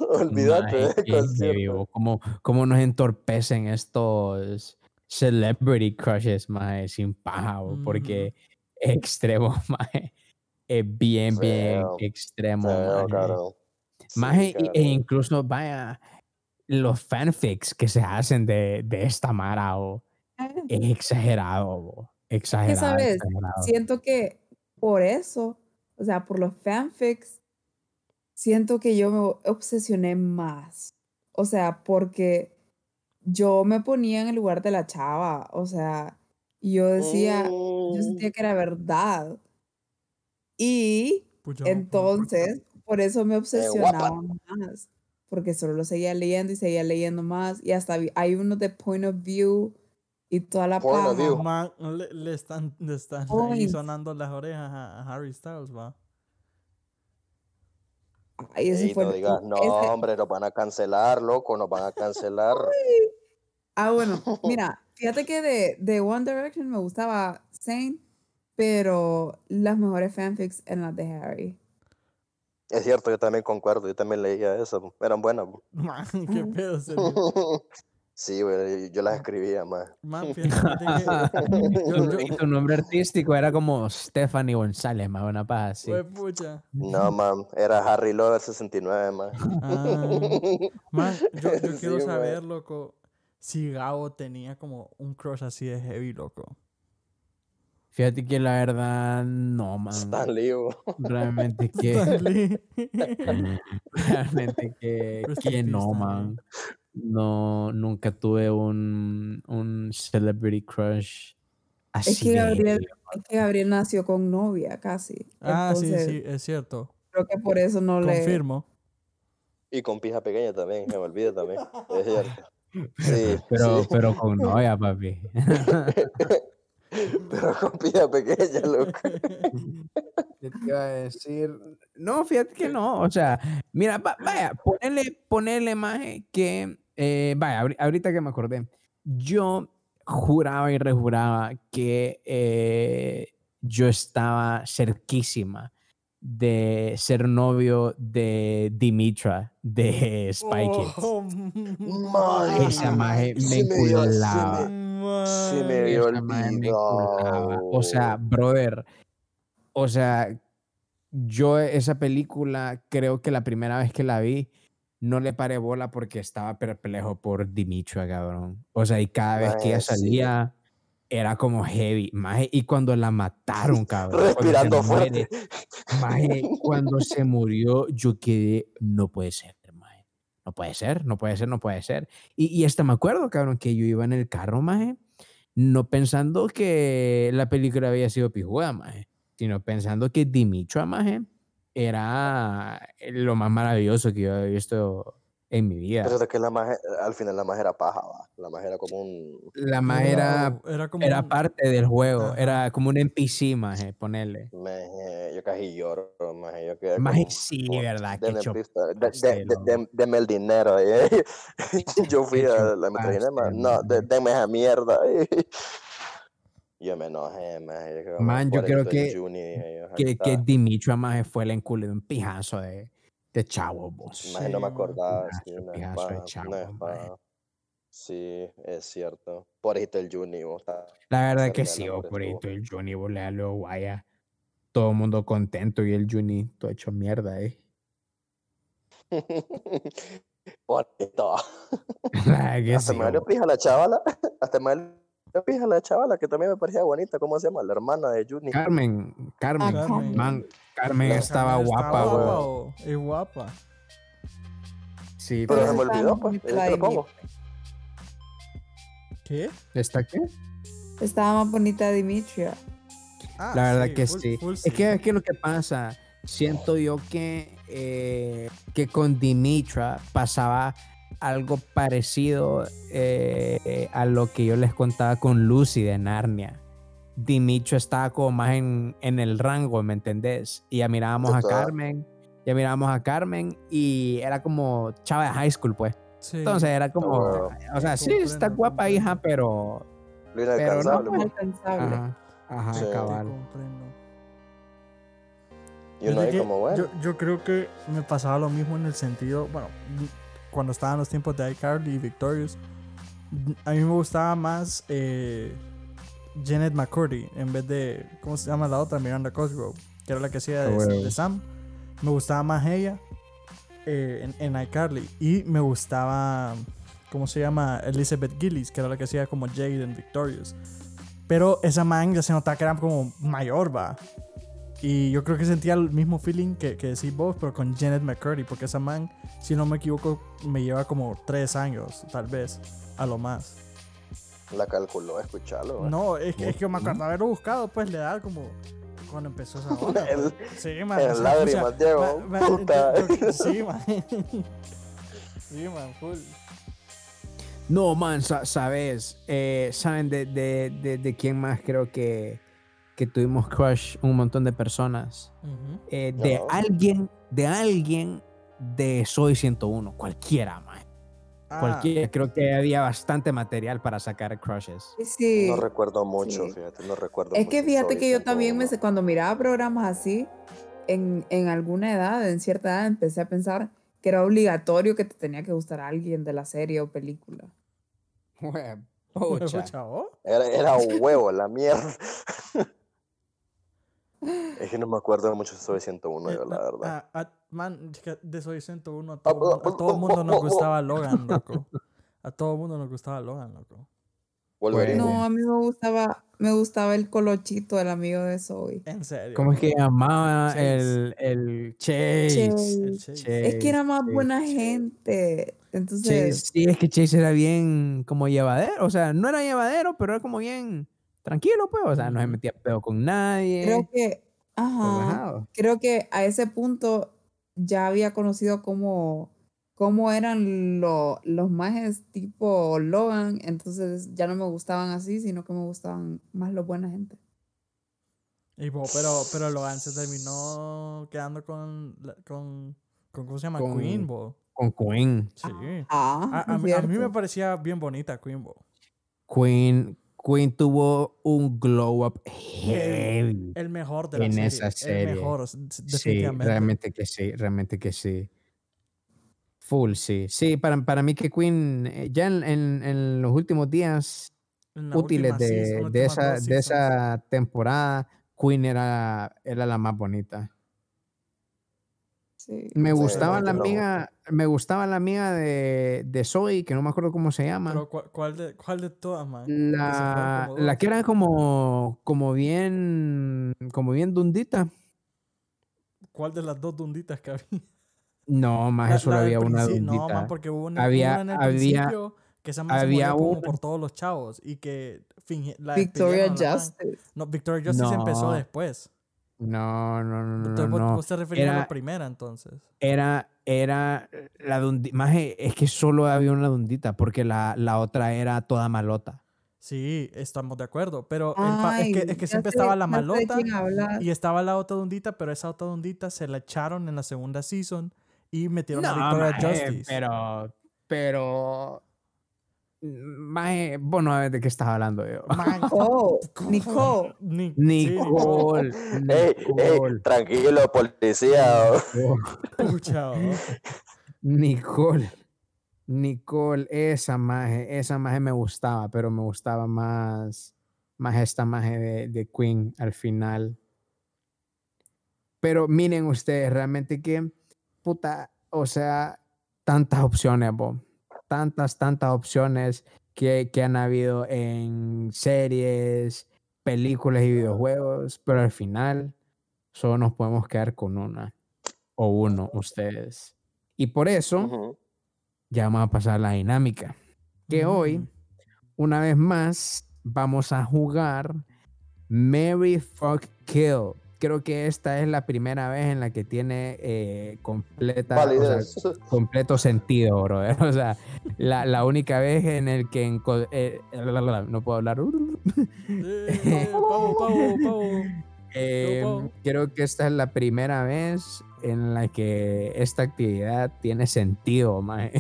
Olvídate del qué heavy, concierto. ¿Cómo, cómo nos entorpecen estos celebrity crushes, maje, sin paja, porque extremo, maje. Es bien, bien extremo. Sí, Maje, y- e incluso, vaya, los fanfics que se hacen de, de esta Mara, o Eh, es exagerado. Exagerado, sabes, exagerado. Siento que por eso, o sea, por los fanfics, siento que yo me obsesioné más. O sea, porque yo me ponía en el lugar de la chava, o sea, y yo decía, yo Mm, sentía que era verdad. Y Pucha, entonces, por eso me obsesionaba más, porque solo lo seguía leyendo y seguía leyendo más, y hasta hay uno de point of view y toda la paja. Man, le, le están, le están ahí Points. sonando las orejas a, a Harry Styles, va. Ay, ese Ey, fue no el- digas, no, ese- hombre, nos van a cancelar, loco, nos van a cancelar. Ah, bueno, mira, fíjate que de, de One Direction me gustaba Zayn, pero las mejores fanfics en las de Harry. Es cierto, yo también concuerdo, yo también leía eso, eran buenas. Man, qué pedo, serio. Sí, güey, yo las escribía más. Man, fíjate que yo, yo, Y tu nombre artístico era como Stephanie González, más una paja así. Pucha. No, man, era Harry Lover 69, man. Ah, man, yo, yo Sí, quiero man. saber, loco, si Gabo tenía como un crush así de heavy, loco. Fíjate que la verdad, no, man. Stan Lee, bo. Realmente que, Stan Lee. realmente que, que no, man. No, nunca tuve un, un celebrity crush así. Es que, Gabriel, es que Gabriel nació con novia casi. Ah, sí, Entonces, sí, es cierto. creo que por eso no le... Confirmo. Y con pija pequeña también, se me olvida también. Es cierto. Sí, Pero, sí. pero con novia, papi. Pero con pija pequeña, loco. ¿Qué te iba a decir? No, fíjate que no. O sea, mira, va- vaya, ponerle, ponerle más que. Eh, vaya, ahori- ahorita que me acordé. Yo juraba y rejuraba que eh, yo estaba cerquísima de ser novio de Dimitra de Spy Kids. Oh, Man, Esa maje me dio- se enculaba. me- dio Esa maje me enculaba. O sea, brother. O sea, yo esa película, creo que la primera vez que la vi, no le paré bola porque estaba perplejo por Dimitra, cabrón. O sea, y cada vez que ella sí. salía, era como heavy. Maje, y cuando la mataron, cabrón. Respirando fuerte. Maje, cuando se murió, yo quedé, no puede ser, maje. No puede ser, no puede ser, no puede ser. Y, y hasta me acuerdo, cabrón, que yo iba en el carro, maje, no pensando que la película había sido pijuda, maje, sino pensando que Dimitra, maje, era lo más maravilloso que yo había visto en mi vida. Pero de que la al final la maje era paja, va. La maje era como un. La maje era, era como era un- parte del juego, Ajá. era como un NPC, maje, ponerle. Maje, yo casi lloro, maje. Yo quedé Maje, como, sí, como, verdad, que de- de- pastel, de- ¿no? de- deme el dinero. eh. Yo fui a la Metrocinema. No, denme esa mierda. Yo me enojé. Yo, Man, yo creo que- Juni, yo, que, que está. Dimitra más fue el enculo de un pijazo de, de chavo, vos. No me acordaba. Pijazo, Sí, pijazo de chavo. Sí, es cierto. Pobrecito el Juni, vos, La verdad que sí, amor por estuvo. el Johnny, volea guaya. Todo el mundo contento y el Juni todo hecho mierda, eh. Bonito. La verdad que Hasta sí, me bo. pija la chavala. Hasta me dio pija la chavala que también me parecía bonita. ¿Cómo se llama? La hermana de Juni. Carmen, Carmen, Carmen. man, Carmen estaba Carmen guapa, o- Es guapa. Sí, Pero Pero se me está olvidó, pues. te lo pongo. ¿Qué? ¿está qué? Estaba más bonita Dimitria. Ah, La verdad que full- sí. full Es que es que lo que pasa, siento yo que, eh, que con Dimitra pasaba algo parecido eh, a lo que yo les contaba con Lucy de Narnia. Dimitra estaba como más en, en el rango, ¿me entendés? Y ya mirábamos a. Carmen, ya mirábamos a Carmen y era como chava de high school, pues. Sí. Entonces era como, huevo. o sea, sí, está guapa hija, pero... Lo Pero no, pues. alcanzable. Ajá, ajá, Sí. Cabal. comprendo. Y uno Desde ahí que como, bueno, yo, yo creo que me pasaba lo mismo en el sentido, bueno, cuando estaban los tiempos de iCarly y Victorious, a mí me gustaba más eh, Janet McCurdy en vez de, ¿cómo se llama la otra? Miranda Cosgrove, que era la que hacía de, Ah, de Sam. Me gustaba más ella eh, en, en iCarly. Y me gustaba, ¿cómo se llama? Elizabeth Gillies, que era la que hacía como Jade en Victorious. Pero esa man ya se notaba que era como mayor, va. Y yo creo que sentía el mismo feeling que, que decís vos, pero con Janet McCurdy, porque esa man, si no me equivoco, me lleva como tres años, tal vez, a lo más. la calculó, escucharlo. ¿va? No, es que, es que me acuerdo haberlo buscado, pues le da como cuando empezó esa onda. El-. Sí, man. o sea, lágrimas, Diego, ma- ma- puta. Sí, man. Sí, man, full. No, man, sa- sabes, eh, saben de, de, de, de quién más creo que, que tuvimos crush un montón de personas. Eh, de No. alguien, de alguien de Soy 101, cualquiera, man. Ah, Cualquiera, creo que había bastante material para sacar crushes. Sí. No recuerdo mucho, sí. fíjate, no recuerdo Es que fíjate Soy que yo también, me, 101. cuando miraba programas así, en, en alguna edad, en cierta edad, empecé a pensar que era obligatorio que te tenía que gustar alguien de la serie o película. Hue- ¿me pucha. escucha vos? Era, era un huevo, la mierda. es que no me acuerdo mucho de Soy 101, yo, la verdad. Ah, ah, man, de Soy 101 a todo, a todo el mundo nos gustaba Logan, loco. A todo el mundo nos gustaba Logan, loco. Wolverine. No, a mí me gustaba, me gustaba el colochito, el amigo de Zoe. En serio. ¿Cómo es que llamaba Chase. el, el Chase? Chase. El Chase. Es que era más Chase, buena gente. Entonces, Chase, sí, es que Chase era bien como llevadero, o sea, no era llevadero, pero era como bien tranquilo, pues, o sea, no se metía pedo con nadie. creo que, ajá, relajado. creo que a ese punto ya había conocido cómo, cómo eran lo- los majes tipo Logan, entonces ya no me gustaban así, sino que me gustaban más los buena gente. Y pero, pero Logan se terminó quedando con, con, con ¿cómo se llama? Con- Queen, bo. Con Queen. Sí. Ah, A, a a mí me parecía bien bonita Queen, bo. Queen, Queen tuvo un glow up heavy. El mejor de la En serie. esa serie. El mejor, Sí, realmente que sí, realmente que sí. Full, sí. Sí, para, para mí que Queen, eh, ya en, en- en los últimos días útiles última de, de esa, de esa temporada, Queen era, era la más bonita. Sí. Me Sí, gustaba la no, amiga, me gustaba la amiga de, de Zoe, que no me acuerdo cómo se llama. Pero ¿cuál, cuál de, ¿cuál de todas, man? La, como la dos. que era como, como bien, como bien dundita. ¿Cuál de las dos dunditas que había? No, más La- eso la había una princi- No, dundita. man, porque hubo una, Había- una en el había- principio que esa se había como una- por todos los chavos y que la Victoria. Justice. No, Victoria Justice empezó después. No, no, no, no, Entonces, no, vos, no. vos te referías a la Era- primera, entonces. Era, era la dundita. Más es que solo había una dundita, porque la, la otra era toda malota. Sí, estamos de acuerdo. Pero es que, es que siempre sé- estaba la malota y estaba la otra dundita, pero esa otra dundita se la echaron en la segunda season y metieron a No, Victoria maje, Justice. pero, pero, maje, vos no sabes de qué estás hablando yo. Oh, Nicole. Nicole, Ey, ey, Nicole, tranquilo, policía. pucha. Nicole, Nicole, esa maje, esa maje me gustaba, pero me gustaba más, más esta maje de, de Queen al final. Pero miren ustedes, realmente que, puta, o sea, tantas opciones, bo, tantas, tantas opciones que, que han habido en series, películas y videojuegos, pero al final solo nos podemos quedar con una o uno, ustedes. Y por eso ya vamos a pasar a la dinámica. Que hoy, Mm. una vez más, vamos a jugar Mary Fuck Kill. Creo que esta es la primera vez en la que tiene eh, completa, o sea, Validez. completo sentido, brother. O sea, la, la única vez en el que enco- eh, la, la, la, no puedo hablar. Pavo, pavo, pavo. Puedo. creo que esta es la primera vez en la que esta actividad tiene sentido, mae,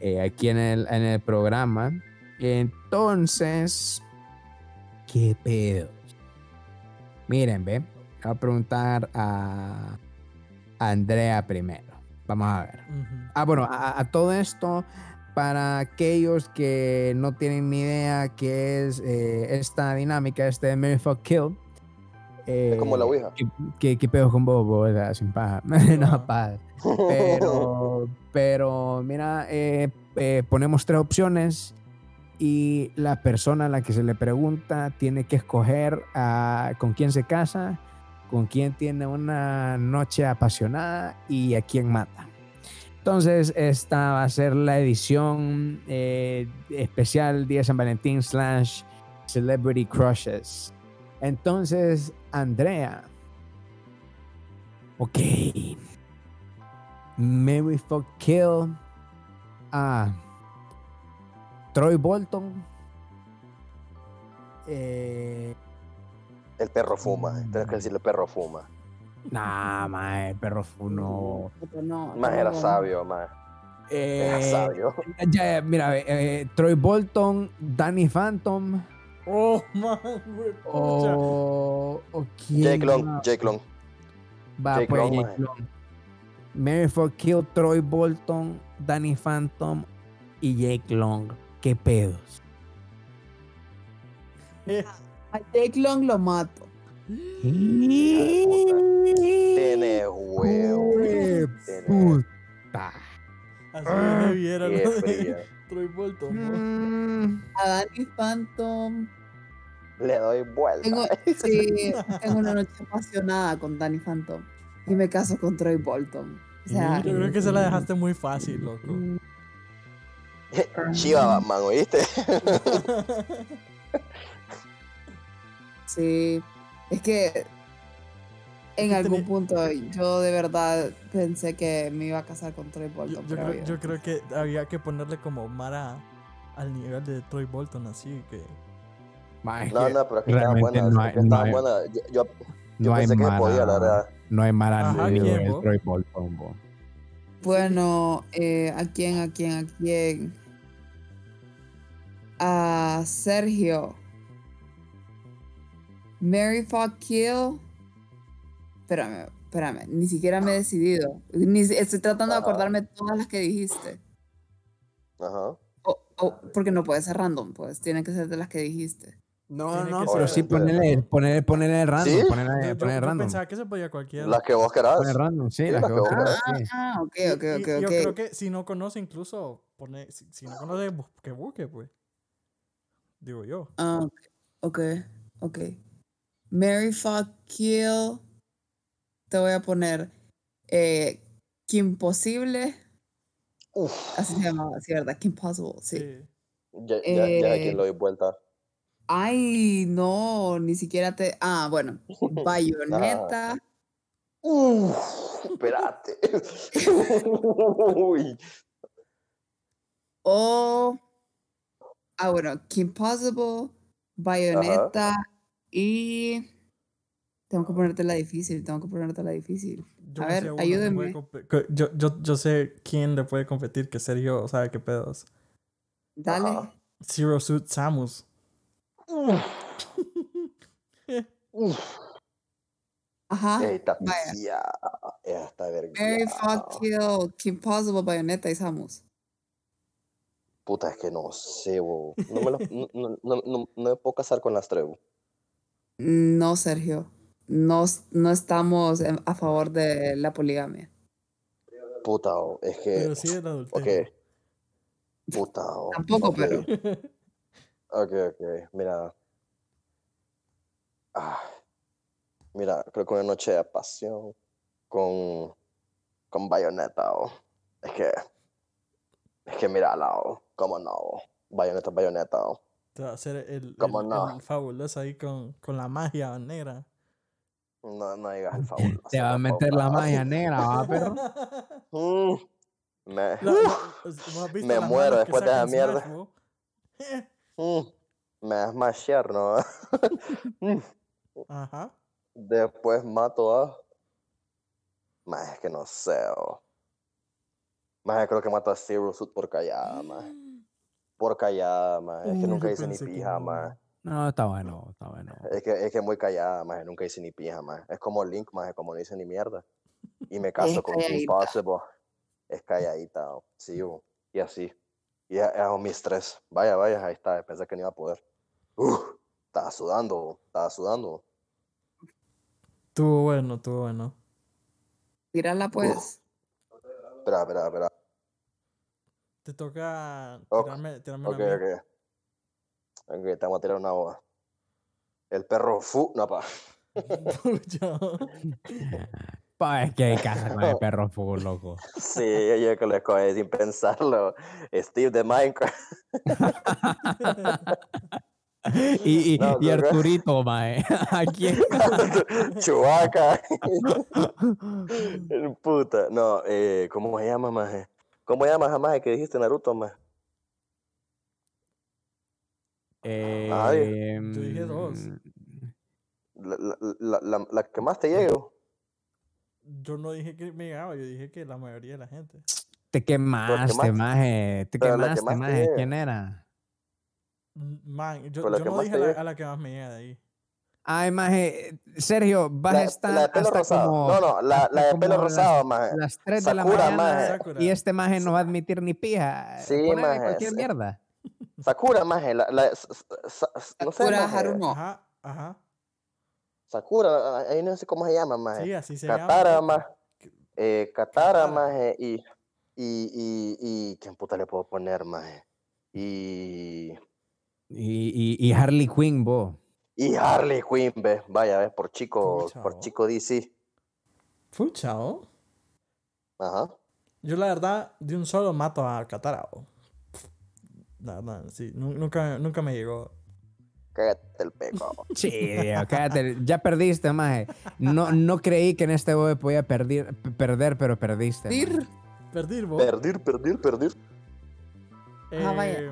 eh, aquí en el, en el programa. Entonces, ¿qué pedo? Miren, ve. Voy a preguntar a Andrea primero. Vamos a ver. Ujú. Ah, bueno, a, a todo esto, para aquellos que no tienen ni idea qué es eh, esta dinámica, este de Mary Fuck Kill. Es como la eh, Ouija. ¿Qué, qué, qué pedo con Bobo? O sea, sin paja. no, paja. Pero, pero mira, eh, eh, ponemos tres opciones y la persona a la que se le pregunta tiene que escoger a- con quién se casa, con quién tiene una noche apasionada y a quién mata. Entonces, esta va a ser la edición eh, especial Día San Valentín slash Celebrity Crushes. Entonces, Andrea. Ok. Mary Fuck Kill a Troy Bolton. Eh, El perro fuma. Tienes que decirle perro fuma. nah, mae, perro fu no. Pero no, Más era sabio, más. Era Eh, sabio. ya, mira, eh, Troy Bolton, Danny Phantom Oh, man, o, o quién Jake Long? Jake Long. Va, Jake pues, Long, Jake mae. Long. Mary for Kill, Troy Bolton, Danny Phantom y Jake Long. ¿Qué pedos? A Jake Long lo mato. Tiene huevo. Puta. Así de heavy era Qué lo de. Troy Bolton. ¿no? Mm, A Danny Phantom. Le doy vuelta. Tengo, sí, tengo una noche apasionada con Danny Phantom. Y me caso con Troy Bolton. O sea, Yo creo que se la dejaste muy fácil, loco. Chiva Batman, ¿oíste? sí. Es que en algún tenía- punto yo de verdad pensé que me iba a casar con Troy Bolton. yo creo, yo creo que había que ponerle como Mara al nivel de Troy Bolton, así que. No, no, pero es que estaban realmente buenas. no es hay- no buenas. Yo, yo, yo no hay pensé que mala- podía, la verdad. No hay mala Ajá, de bo. Troy Bolton, bo. Bueno, eh, ¿a quién, a quién, a quién? A Sergio. Mary Fuck Kill. Espérame, espérame. Ni siquiera me he decidido. Ni, estoy tratando de Ajá. acordarme todas las que dijiste. Ajá. O- o- porque no puede ser random, pues. Tiene que ser de las que dijiste. No, no, pero ser- sí ponerle, ponerle, ponerle random, ¿Sí? ponerle, ponerle yo random. pensaba que se podía cualquiera. Las que vos querás. Poner random, sí, Sí, las las que vos quieras, Ah, sí. ah, ok, Y- ok, y- ok, y Yo ok. creo que si no conoce, incluso pone, si, si no conoce, que busque, pues. Digo yo. Ah, ok, ok. Mary Fuck Kill. Te voy a poner eh, Kim Possible. Uf, Así se llamaba, ¿sí, verdad? Kim Possible, sí. Sí. ya, ya, Eh, quién le doy vuelta. Ay, no, ni siquiera te. Ah, bueno. Bayonetta. Uf, espérate. Uy. O. Ah, bueno, Kim Possible, Bayonetta y. Tengo que ponértela difícil, tengo que ponértela difícil. Yo A no ver, ayúdenme. Yo, yo, yo sé quién le puede competir, que Sergio sabe qué pedos. Dale. Ajá. Zero Suit Samus. Uf. Uf. Ajá. Esta vaya. Esta verga. Mary Fuck Kill, Kim Possible, Bayonetta y Samus. Puta, es que no sé, bo. No me, lo- no, no, no, no- no me puedo casar con las tres. bo. No, Sergio. No, no estamos a favor de la poligamia. Puta, oh, es que. Pero sí el Ok. adulterio. Puta, oh, Tampoco, ok, pero. Ok, ok. Mira. Ah, mira, creo que una noche de pasión con. con bayoneta, oh. Es que. Es que mira, oh, cómo no. oh. Bayoneta, bayoneta, oh. Te va a hacer el, ¿Cómo el- no? el fabuloso ahí con, con la magia negra. No, no digas el favor. Te va a meter la magia negra, va, perro. Mm, me, La- la- ¿vos has visto me muero después de esa mierda. Smash, mm, me das más yerno. ¿ah? Mm, Ajá. Después mato a. Más es que no sé. oh. Más creo que mato a Zero Suit por callada, más. Por callada, más. Es que nunca yo hice ni que pija, no. más. No, está bueno, está bueno. Es que es que muy callada, más nunca hice ni pija, más. Es como Link, más como no dice ni mierda. Y me caso con Kim calladita. Possible. Es calladita, oh, sí, oh, y así. Y es es un mis tres. Vaya, vaya, ahí está. Pensé que no iba a poder. Uf, estaba sudando, estaba sudando. Estuvo bueno, estuvo bueno. Tírala pues. Espera, espera, espera. Te toca Ok, tirarme, tirarme Ok, una mía. ok. Te vamos a tirar una hoja. El perro fu. No, pa. Pa, es que hay casa con el perro full, loco. Sí, yo que lo escogí sin pensarlo. Steve de Minecraft. Y, y, No, y. Arturito, mae. Aquí Chubaca. Puta. No, eh, ¿cómo se llama, maje? ¿Cómo se llama jamás que dijiste Naruto, maje? eh, Yo dije dos. La, la, la, la- la que más te llegue. Yo no dije que me llegaba, yo dije que la mayoría de la gente. Te quemaste, más- maje. Te quemaste, más te maje. ¿Quién era? Mm, Man, yo, yo no más dije a la que más me llega de ahí. Ay, maje. Sergio, vas a La, estar la de pelo hasta rosado. como no, no, la, la de pelo las- rosado, maje. las 3 de la Sakura, mañana maje. Sakura. y este maje no va a admitir ni pija. Sí, Ponele maje, cualquier sí. mierda. Sakura, maje. La, la, s- s- s- no sé, Sakura maje. Haruno. Ajá, ajá. Sakura, ahí no sé cómo se llama, maje. Sí, así se llama. Katara, maje. Eh, Katara, Katara. maje. Y, y, y, y, ¿quién puta le puedo poner, maje? Y, Y, y, y Harley Quinn, bo. Y Harley Quinn, ve. Vaya, ves, por chico, por chico DC. Pucha, oh. Ajá. Yo la verdad, de un solo mato a Katara. oh. La verdad, sí. nu- Nunca, nunca me llegó. Cállate el peco. Sí, Diego, cállate. Ya perdiste, maje. No, no creí que en este juego podía perder, perder pero perdiste. maje. Dir. Perdí, bo. perdir, perdir, perdir. Ah, vaya. Eh,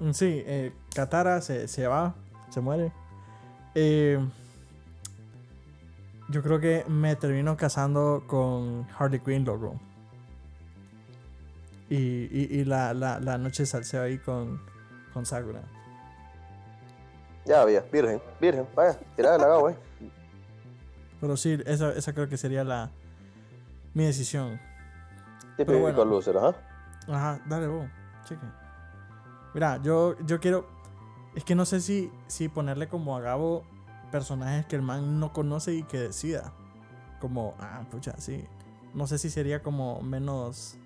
mm, sí, eh, Katara se, se va, se muere. Eh, yo creo que me termino casando con Harley Quinn, loco. Y, y, y la, la, la noche salseo ahí con, con Sakura. Ya había, virgen, virgen, vaya, tirá la agua. Pero sí, esa, esa creo que sería la mi decisión. Típico bueno. loser, ajá. Ajá, dale vos, cheque. Mira, yo, yo quiero. Es que no sé si, si ponerle como a Gabo personajes que el man no conoce y que decida. Como, ah, pucha, sí. No sé si sería como menos.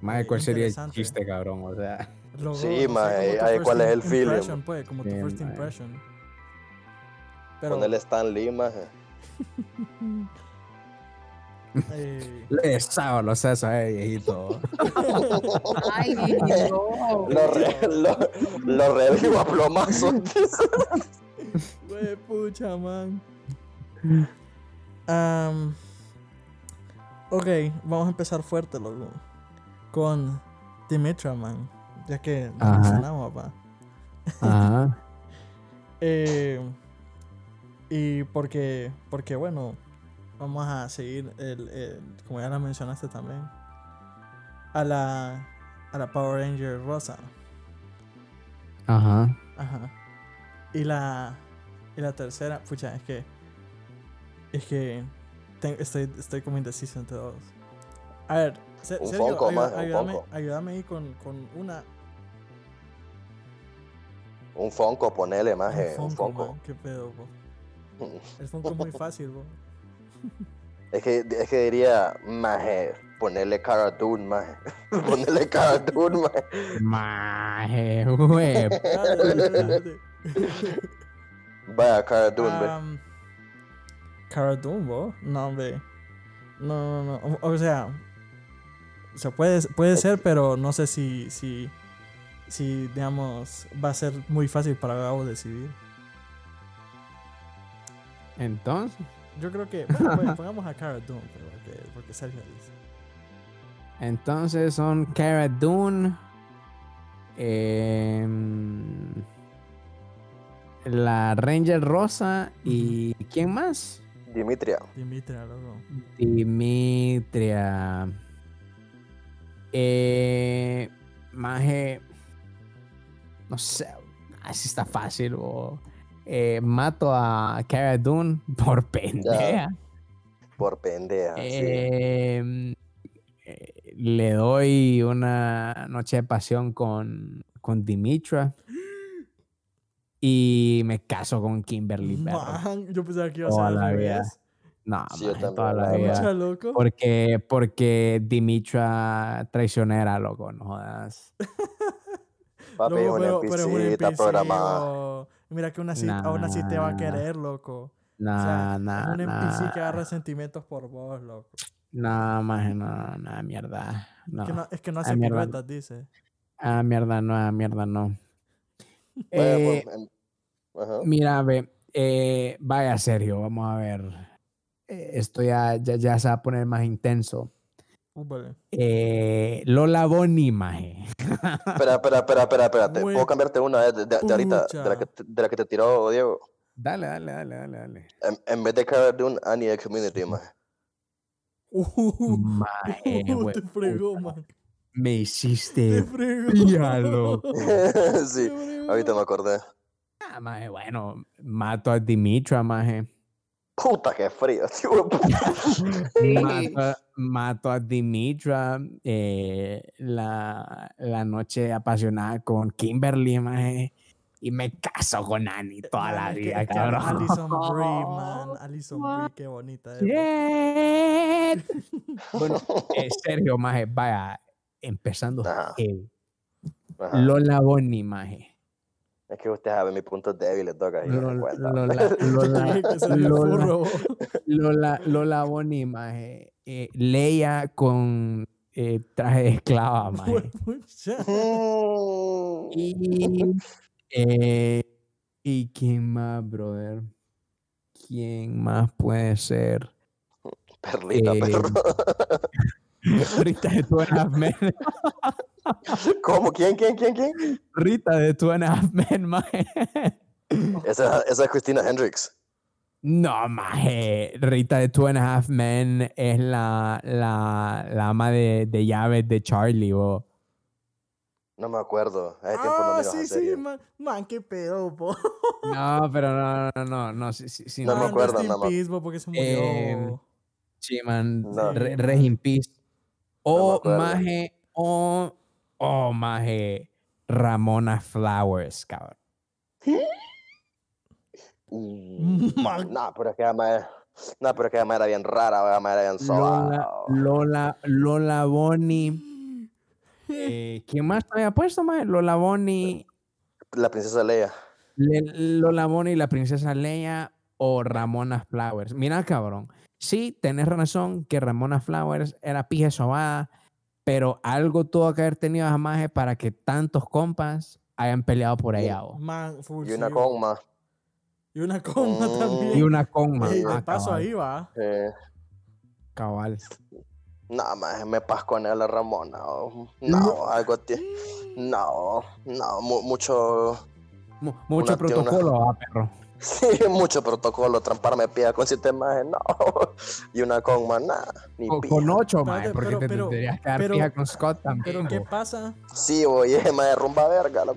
Maje, ¿cuál sería el chiste, cabrón? O sea, logo, Sí, mae, tu ¿cuál es el feeling? impression, pues, como tu Sí, first mae. impression. Pero, Ponerle Stan Lee, maje. eh, le deshago los sesos, eh, viejito. Ay, no. Lo, re, lo, lo revivo a plomazos. Güey, pucha, man. Am, ok, vamos a empezar fuerte, loco. Con Dimitra, man. Ya que lo Ajá. mencionamos, papá. Ajá. Eh, y porque, porque, bueno, vamos a seguir, el, el- como ya la mencionaste también, a la, a la Power Ranger Rosa. Ajá. Ajá. Y la, y la tercera, pucha, es que, es que estoy, estoy como indeciso entre dos. A ver, Se- Un un ayúdame, ayúdame ahí con, con una. Un Funko, ponele, maje. un Un Funko, Funko. man, qué pedo, bo. El Funko es muy fácil, bo. Es que, es que diría, maje, ponerle Cara Dune, maje. ponerle Cara Dune, maje. Maje, güey. Vaya, Cara Dune, ve. Um, Cara Dune, bo. No, hombre. No, no, no. O, o sea, o sea puede, puede ser, pero no sé si, si, si, digamos, va a ser muy fácil para Gabo decidir. Entonces, Yo creo que, bueno, pues, pongamos a Cara Dune, pero porque, porque Sergio dice. entonces son Cara Dune. em, la Ranger Rosa y ¿quién más? Dimitria. Dimitria, loco. Dimitria. Eh, Maje. No sé. Así está fácil. bo. Eh, mato a Cara Dune por pendeja. Por pendeja, sí. Em, eh, le doy una noche de pasión con, con Dimitra. Y me caso con Kimberly. Man, yo pensaba que iba a Toda ser la vida. No, Sí, yo maje, también, toda la vida. Loco. Porque, porque Dimitra traicionera, loco, no jodas. Papi, Loco, es una pero, pero es un NPC, NPC, programada. O- Mira que una así, aún así te va a querer, loco. O Nah, sea, nah, es un NPC que agarra sentimientos por vos, loco. Nah, maje, no, nah, mierda. No. Que no- es que no Ah, hace mierda. piruetas, dice. Ah, mierda, no, ah, mierda, no. Bueno, Eh, pues, em- ajá. Mira, ve, eh, vaya Sergio, vamos a ver. Eh, Esto ya, ya, ya se va a poner más intenso. Uh, vale. Eh, Lola Bonnie, maje. Espera, espera, espera, espera, espérate. ¿Puedo cambiarte una de, de- de ahorita, de la, que, Pucha. de la que te tiró Diego? Dale, dale, dale, dale, dale. En, en vez de caer de un Annie de Community, más. Uh, Maje, uh, te fregó, man. Me Te hiciste fregó. pía, loco. sí, Te fregó. ahorita me acordé. Ah, maje, bueno, mato a Dimitra, maje. Puta, qué frío, tío. Mato, a- mato a Dimitra. eh, la, la noche apasionada con Kimberly, maje. Y me caso con Annie toda Man, la que- vida, que cabrón. Alison Brie, man. Alison Brie, qué bonita es. Bueno, eh, Sergio, maje, vaya, empezando. Ajá. Lola Bonnie, maje. Es que usted sabe mis puntos débiles, toca. Lola Bonnie, maje. Eh, Leia con eh, traje de esclava, maje. Mm. Y, eh, ¿y quién más, brother? ¿Quién más puede ser? Perlita, Eh, perro. Rita de Two and a Half Men. ¿Cómo? ¿Quién, quién, quién, quién? Rita de Two and a Half Men, maje. Esa, esa es Christina Hendricks. No, maje. Rita de Two and a Half Men es la, la, la ama de, de llaves de Charlie, bo. No me acuerdo. Hace tiempo no Ah, sí, sí, man. Man, qué pedo, po. No, pero no, no, no, no, sí, sí, sí, No me acuerdo, no porque se murió. Em, Sí, man. No. re- Rest in peace. O maje, o, o maje, Ramona Flowers, cabrón. Mm, Man. No, pero es que además, no, pero es que además era bien rara, además era bien Lola, sola. Lola, Lola Bonnie. Eh, ¿Quién más había puesto, maje? Lola Bonnie, La princesa Leia. Le- Lola Bonnie, la princesa Leia o Ramona Flowers. Mira, cabrón. Sí, tenés razón que Ramona Flowers era pije sobada, pero algo tuvo que haber tenido a maje para que tantos compas hayan peleado por Y- ella. Y una más. Y una coma Mm. también. Y una conma. Ey, de Ah, paso cabal, ahí va. Eh, cabal. no, más me pasconé a la Ramona. oh. No, algo ti- No, no, mu- mucho. Mu- mucho Una- tiene una- protocolo, ah, perro. Sí, mucho protocolo. Tramparme pía con siete más. No. Y una con más, nada. Ni Con, ocho, maje, porque pero- te pero- tendrías que dar pero- pija con Scott también. Pero ¿qué pasa? Sí, oye, me rumba verga, la.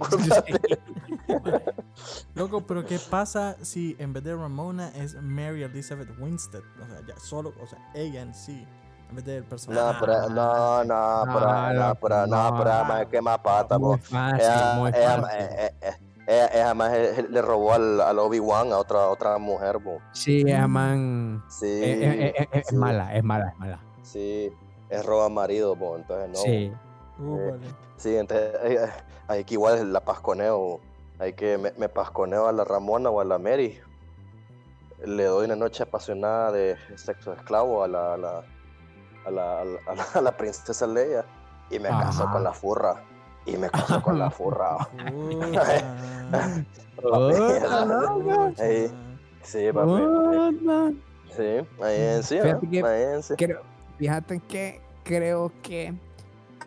Loco, pero ¿qué pasa si en vez de Ramona es Mary Elizabeth Winstead? O sea, ya solo, o sea, ella en sí. En vez del personaje. No, pero, no, no, pero, No, no, pero, no, no. pero, más que más pata, Muy po. fácil, Ella, ella, fácil. eh, eh, ella, ella más le robó al, al Obi-Wan a otra, otra mujer, po. Sí, esa man Sí. eh, eh, eh, es sí, mala, es mala, es mala. Sí, es roba marido, po, entonces no. Sí. Uh, eh, vale. Sí, entonces eh, hay que igual la pasconeo. Hay que me, me pasconeo a la Ramona o a la Mary. Le doy una noche apasionada de sexo esclavo a la, a la, a la, a la, a la- princesa Leia. Y me caso Ajá. con la furra. Y me caso con la furra. Sí, papi. Puta. Sí, ahí en sí, Fíjate que- ahí en sí. Creo, fíjate que creo que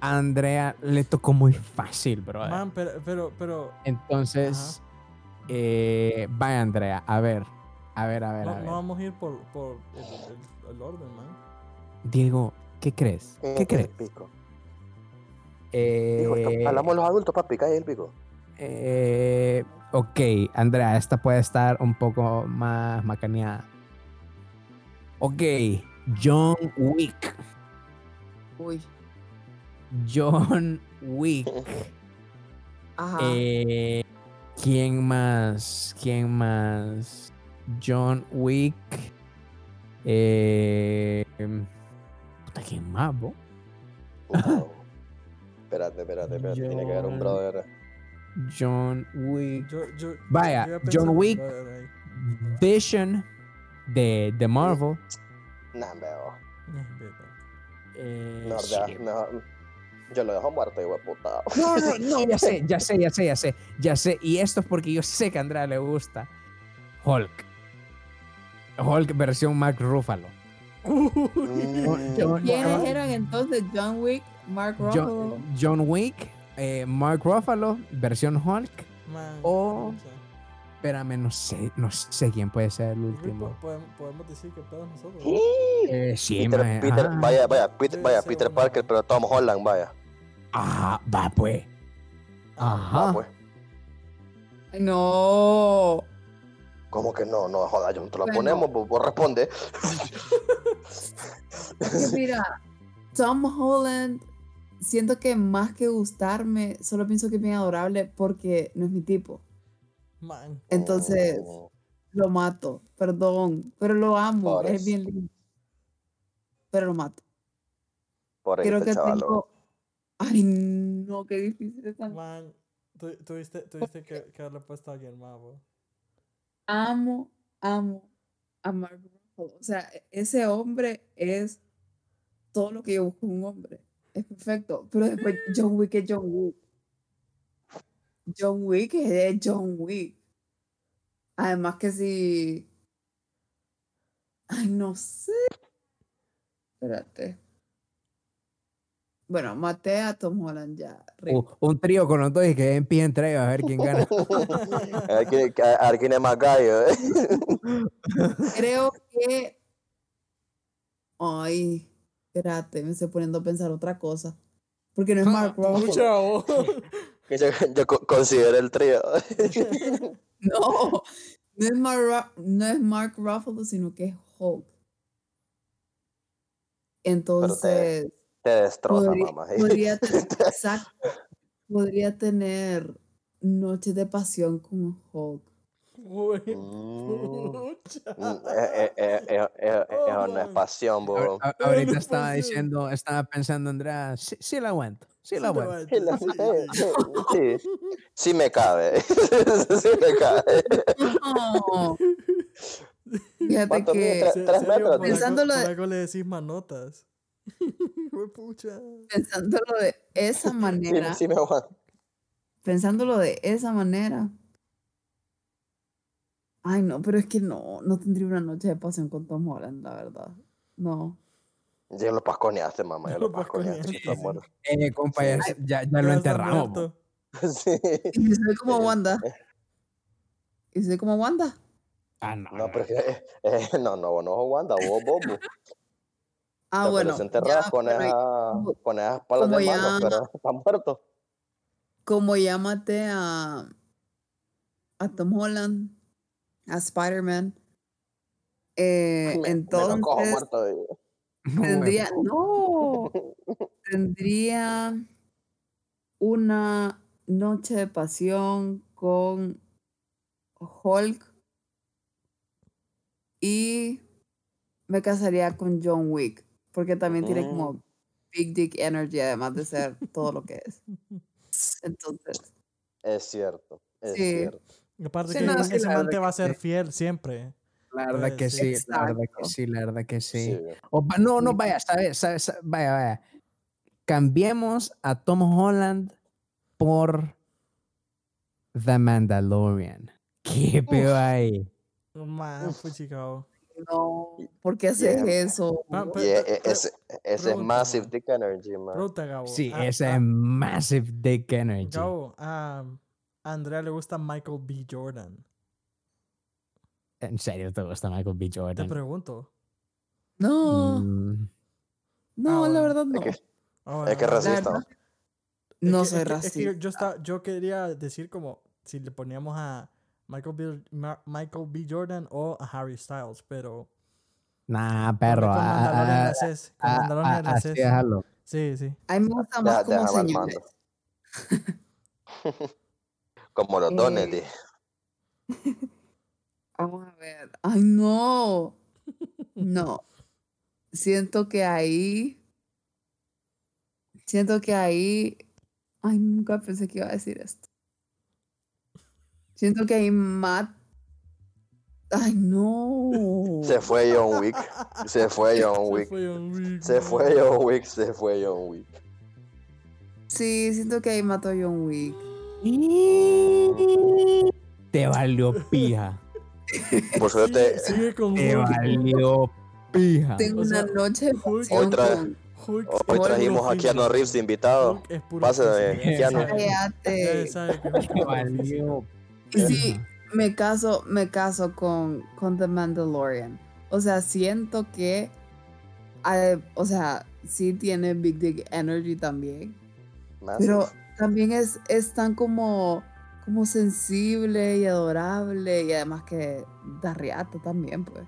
a Andrea le tocó muy fácil, bro. Man, pero, pero, pero Entonces, eh, vaya Andrea, a ver, a ver, a ver, no, a ver. no vamos a ir por, por el, el- el orden, man. Diego, ¿qué crees? Eh, ¿Qué crees? pico. Eh, esto- hablamos los adultos, papi, cae el pico. Eh, ok, Andrea, esta puede estar un poco más macaneada. Ok, John Wick. Uy. John Wick. Ajá. Eh, ¿Quién más? ¿Quién más? John Wick. Eh, puta, ¿quién más, bo? Wow. Espérate, espérate, espérate. Tiene que haber un John- brother. John Wick. Yo, yo, Vaya, John Wick. Vision de, de Marvel. Nah, veo. Eh, No, ya, mejor. Yo lo dejo muerto, hijo de puta. No, no, no, ya sé, ya sé, ya sé, ya sé, ya sé. Y esto es porque yo sé que a Andrea le gusta. Hulk. Hulk versión Mark Ruffalo. ¿Quiénes eran entonces? John Wick, Mark Ruffalo. John, John Wick, eh, Mark Ruffalo, versión Hulk. Man, O- pucha. Espérame, no sé, no sé quién puede ser el último. po- podemos, podemos decir que pedo nosotros. Eh, sí, Peter, mae, Peter, ajá. vaya, vaya, Peter, vaya, Peter Parker, pero Tom Holland, vaya. Ah, va pues. Ajá. Ah, pues. No. ¿Cómo que no? No, joda, yo no te la Bueno. ponemos, vos, vos responde. Es mira, Tom Holland, siento que más que gustarme, solo pienso que es bien adorable porque no es mi tipo. Man, Entonces, Mm, lo mato, perdón, pero lo amo, es bien lindo. Pero lo mato. Por ahí Creo este que chaval. tengo... Ay, no, qué difícil está. man. tu- Tuviste, tuviste que, que haberle puesto a alguien más, bo. Amo, amo a Mark Ruffalo. O sea, e- ese hombre es todo lo que yo busco en un hombre. Es perfecto. Pero después John Wick es John Wick. John Wick es John Wick. Además que si... Ay, no sé. Espérate. Bueno, maté a Tom Holland ya. Uh, un trío con los dos y que en pie entre ellos a ver quién gana. A ver quién- a ver quién es más gallo, ¿eh? Creo que. Ay, espérate, me estoy poniendo a pensar otra cosa. Porque no es Mark Ruffalo. Yo, yo co- considero el trío. No, no es, Mark, no es Mark Ruffalo, sino que es Hulk. Entonces, Te destroza, podría, mamá. ¿eh? podría, exacto, podría tener noches de pasión con Hulk. Mm. eh, eh, eh, Oh, no es pasión, bo. A- a- ahorita estaba diciendo, estaba pensando, Andrea, sí, sí la aguanto, sí la aguanto. Sí, la- sí, sí. me cabe. Sí me cabe. No. Fíjate que Tres- tres serio, metros, Pensándolo por de- algo le decís manotas. Pucha. pensándolo de esa Sí, manera, sí me aguanto. pensándolo de esa manera. Ay, no, pero es que no, no tendría una noche de pasión con Tom Holland, la verdad. No. Ya lo pasconeaste, mamá. Ya lo pasconeaste. sí. Eh, compa, ya, Sí. ya- lo enterramos. Sí. Y soy como Wanda. Y soy como Wanda. Ah, no. No, pero es que, eh, no, no, no, Wanda, vos, vos. Ah, bueno. ya, con, esas palas de mano, ya- pero está muerto. como maté a, a Tom Holland, a Spider-Man, eh, Me- entonces cojo muerto. tendría, no, tendría una noche de pasión con Hulk y me casaría con John Wick, porque también tiene como Big Dick Energy, además de ser todo lo que es. Entonces, Es cierto, es Sí. cierto. Aparte Sí, que no, ese sí, ese la man verdad te va a ser sí. fiel siempre. La verdad que sí, la verdad que sí, la verdad que sí. Sí. O no, no, vaya, sabes, sabes, sa- vaya, vaya. Cambiemos a Tom Holland por The Mandalorian. ¿Qué peor hay? Man, fue chicao. No, ¿por qué haces Yeah. eso? Ah, e- e- ese, ese es Massive. Dick Energy, man. Pregunta, Gabo. Sí, Ah, ese ah, es Massive Dick Energy. Gabo, a a Andrea le gusta Michael B. Jordan. ¿En serio te gusta Michael B. Te Jordan? pregunto. No, Mm, no, Ah, la bueno. verdad no. Es que, Ah, es que racista. verdad- No Es que- soy es que racista. yo, yo quería decir como si le poníamos a Michael B, Ma- Michael B. Jordan o a Harry Styles, pero Nah, perro. con ah, Mandalorian ah, ah, ah, así haces. déjalo. Sí, sí. A mí me gusta Deja- más como señores. los Eh, Donnelly. Vamos a ver. Ay, no. No. Siento que ahí. Siento que ahí. Ay, nunca pensé que iba a decir esto. Siento que ahí Matt. Ay, no. Se fue John Wick. Se fue John Wick. Se fue John Wick. Se fue John Wick. Sí, siento que ahí mató a John Wick. Te valió pija. Por suerte, con Te Hulk. valió pija. Tengo O sea, una noche Hulk- hoy trajimos a Keanu. Reeves de invitado. Pase de Keanu. Te valió. Sí, me caso, me caso con, con The Mandalorian. O sea, siento que, eh, o sea, sí tiene Big Dick Energy también, pero también es, es tan como, como sensible y adorable y además que da riata también, pues.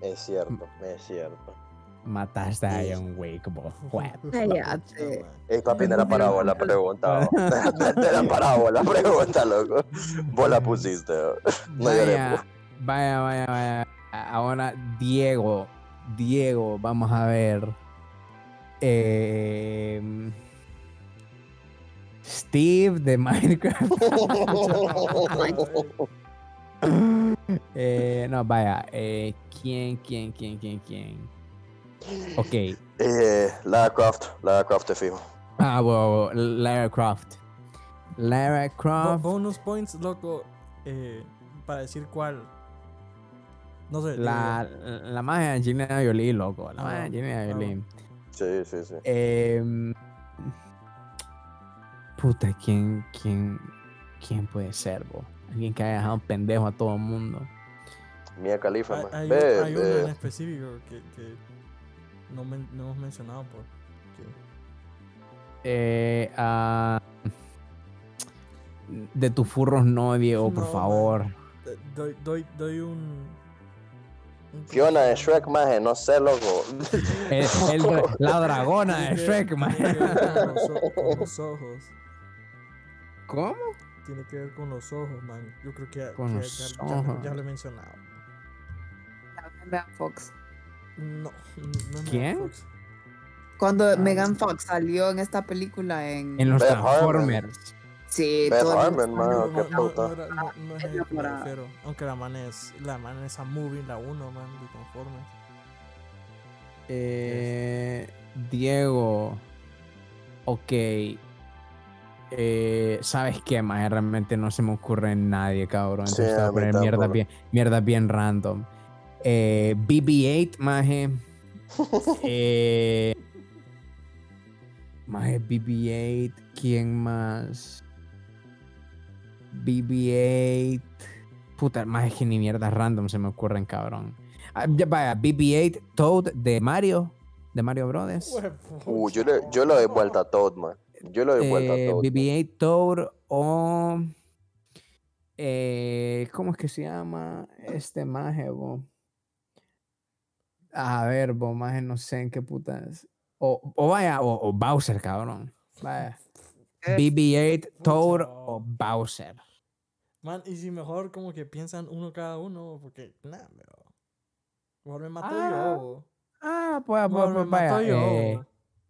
Es cierto, es cierto. Mataste a John Wick, vos. Cállate. Ey, papi, vos la pregunta. No era para vos la pregunta, loco. Vos la pusiste. No Vaya, pues. vaya, vaya, vaya. Ahora, Diego. Diego, vamos a ver. Em, Steve de Minecraft. Eh, no, vaya. eh, ¿Quién, quién, quién, quién, quién? Ok. Eh, Lara Croft, Lara Croft te fijo. Ah, bueno, Lara Croft. Lara Bo- Croft. bonus points, loco, eh, para decir cuál. No sé. La, la magia de Angelina Jolie, loco. La Ah, magia de Angelina ah, Jolie. Sí, sí, sí. Em, puta, ¿quién, quién, quién puede ser, bo? Alguien que haya dejado pendejo a todo el mundo. Mia Khalifa, Hay, hay, Ve, hay uno en específico que, que no, men- no hemos mencionado por. que- Eh, ah, de tus furros no, Diego, por No, favor. Doy, doy, doy un. Fiona de Shrek, maje, no sé, loco. El- el- la dragona de Shrek, man. tiene que ver con los, o- con los ojos. ¿Cómo? Tiene que ver con los ojos, man. Yo creo que, Con que los ya, ojos. ya lo he mencionado. Megan Fox. No, no Megan ¿Quién? Fox. Cuando Ah, Megan Fox salió en esta película en... En los Beth. Transformers. Sí, Beth todo el mundo man, No, qué no, no, puta. no no- no es ella que me refiero. Aunque la man es, la man es a movie, la 1, man, de Transformers. Eh, Diego. Ok. Eh, ¿Sabes qué, más Realmente no se me ocurre nadie, cabrón. Sí, Entonces voy a poner mierda bien, mierda bien random. Eh, BB-8, maje. eh, maje, BB-8. ¿Quién más? BB-8. Puta, más que ni mierdas random se me ocurren, cabrón. Ah, ya vaya, BB-8, Toad de Mario. De Mario Brothers. Uh, yo le, yo le doy vuelta a Toad, man. Yo le doy vuelta a Eh, Toad. man. BB-8 Toad o. eh, ¿Cómo es que se llama este maje, bo? A ver, maje, no sé en qué putas. O, o vaya, o, o Bowser, cabrón. Vaya. Eh, BB-8 Toad o Bowser. Man, y si mejor como que piensan uno cada uno, porque, nah, pero. Mejor me mato Ah, yo. Ah, pues, pues, pues, vaya. mato yo. eh,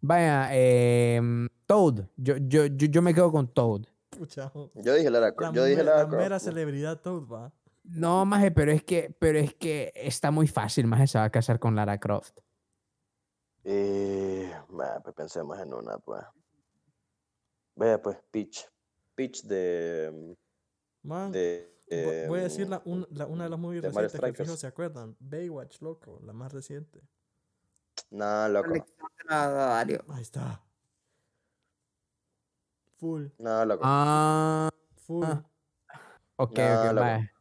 vaya, eh, Toad. Yo, yo, yo, yo me quedo con Toad. Pucha. Yo dije Lara La, Croft. Yo dije Lara la mera celebridad Toad, va. No, maje, pero es que, pero es que está muy fácil, maje, se va a casar con Lara Croft. Man, pues pensemos en una, pues. Vea, pues, Peach. Peach de. Man, de vo- voy a decir em, la, un- la- una de las movies de recientes que fijo se acuerdan. Baywatch, loco, la más reciente. No, loco. Ahí está. Full, No, loco. Ah, full. Ah. ok, No, ok, loco.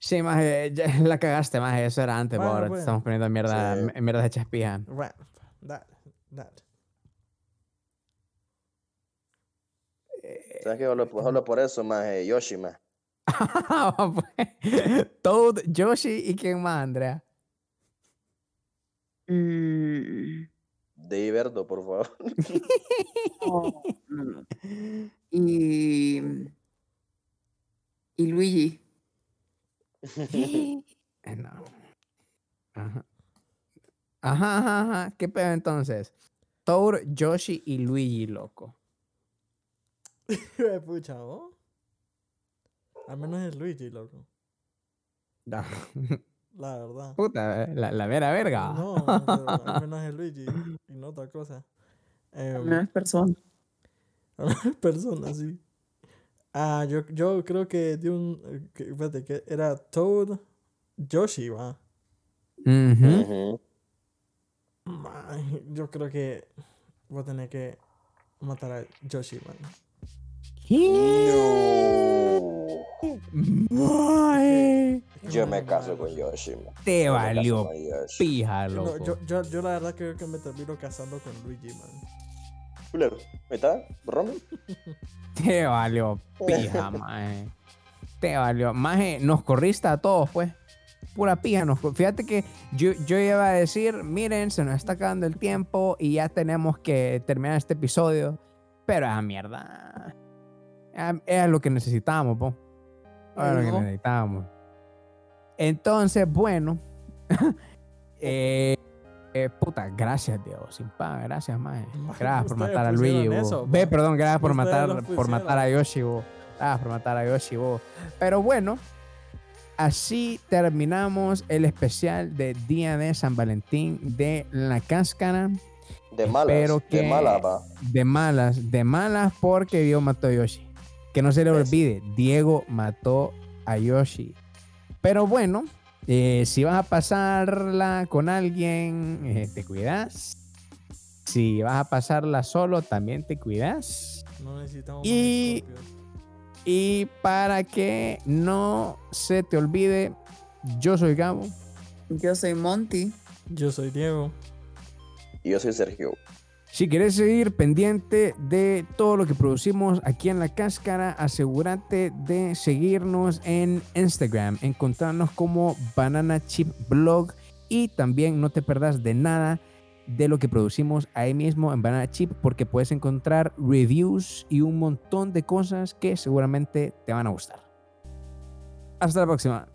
Sí, ya la cagaste, maje, eso era antes, Bueno, ahora te bueno. estamos poniendo mierda, Sí. mierda de chespija. Bueno, dale, dale. ¿Sabes qué? Solo, solo por eso, más Yoshi, más. Toad, Yoshi y quién más, Andrea. Mm, De Verdo, por favor. no, no, no. Y. Y Luigi. Eh, no. Ajá. Ajá, ajá, ajá. ¿Qué pedo entonces? Toad, Yoshi y Luigi, loco. Pucha, ¿no? Al menos es Luigi, loco. No. La verdad. Puta, la, la vera verga. No, al menos es Luigi y no otra cosa. Em, No es persona. persona, sí. Ah, yo, yo creo que de un. eh, que- espérate, que era Toad Yoshi, va. Ay, Yo creo que voy a tener que matar a Yoshi, man. Que Yo no me caso con Yoshi, man. Te Yo valió pija, No, loco. yo, yo, yo la verdad creo que me termino casando con Luigi, man. Culero. Ahí está, Romy. Te valió pija, mae. Te valió. Maje, nos corriste a todos, pues. Pura pija. Nos... Fíjate que yo, yo iba a decir, miren, se nos está acabando el tiempo y ya tenemos que terminar este episodio. Pero esa mierda. Era lo que necesitábamos, po. Era lo que necesitábamos. Entonces, bueno. eh, eh, puta, gracias, Dios. Sin paga, gracias. Maje, Gracias por matar a Luigi. eso, Ve, perdón, gracias por matar, por matar a. Yoshi. bo. Gracias por matar a Yoshi. bo. Pero bueno, así terminamos el especial de Día de San Valentín de La Cáscara. De malas. Espero que- De malas, va. De malas, de malas porque Diego mató a Yoshi. Que no se le olvide, Diego mató a Yoshi. Pero bueno, eh, si vas a pasarla con alguien, eh, te cuidas. Si vas a pasarla solo, también te cuidas. No necesitamos Y- más. Y para que no se te olvide, yo soy Gabo. Yo soy Monty. Yo soy Diego. Y yo soy Sergio. Si quieres seguir pendiente de todo lo que producimos aquí en La Cáscara, asegúrate de seguirnos en Instagram, encontrarnos como Banana Chip Blog y también no te perdas de nada de lo que producimos ahí mismo en Banana Chip porque puedes encontrar reviews y un montón de cosas que seguramente te van a gustar. Hasta la próxima.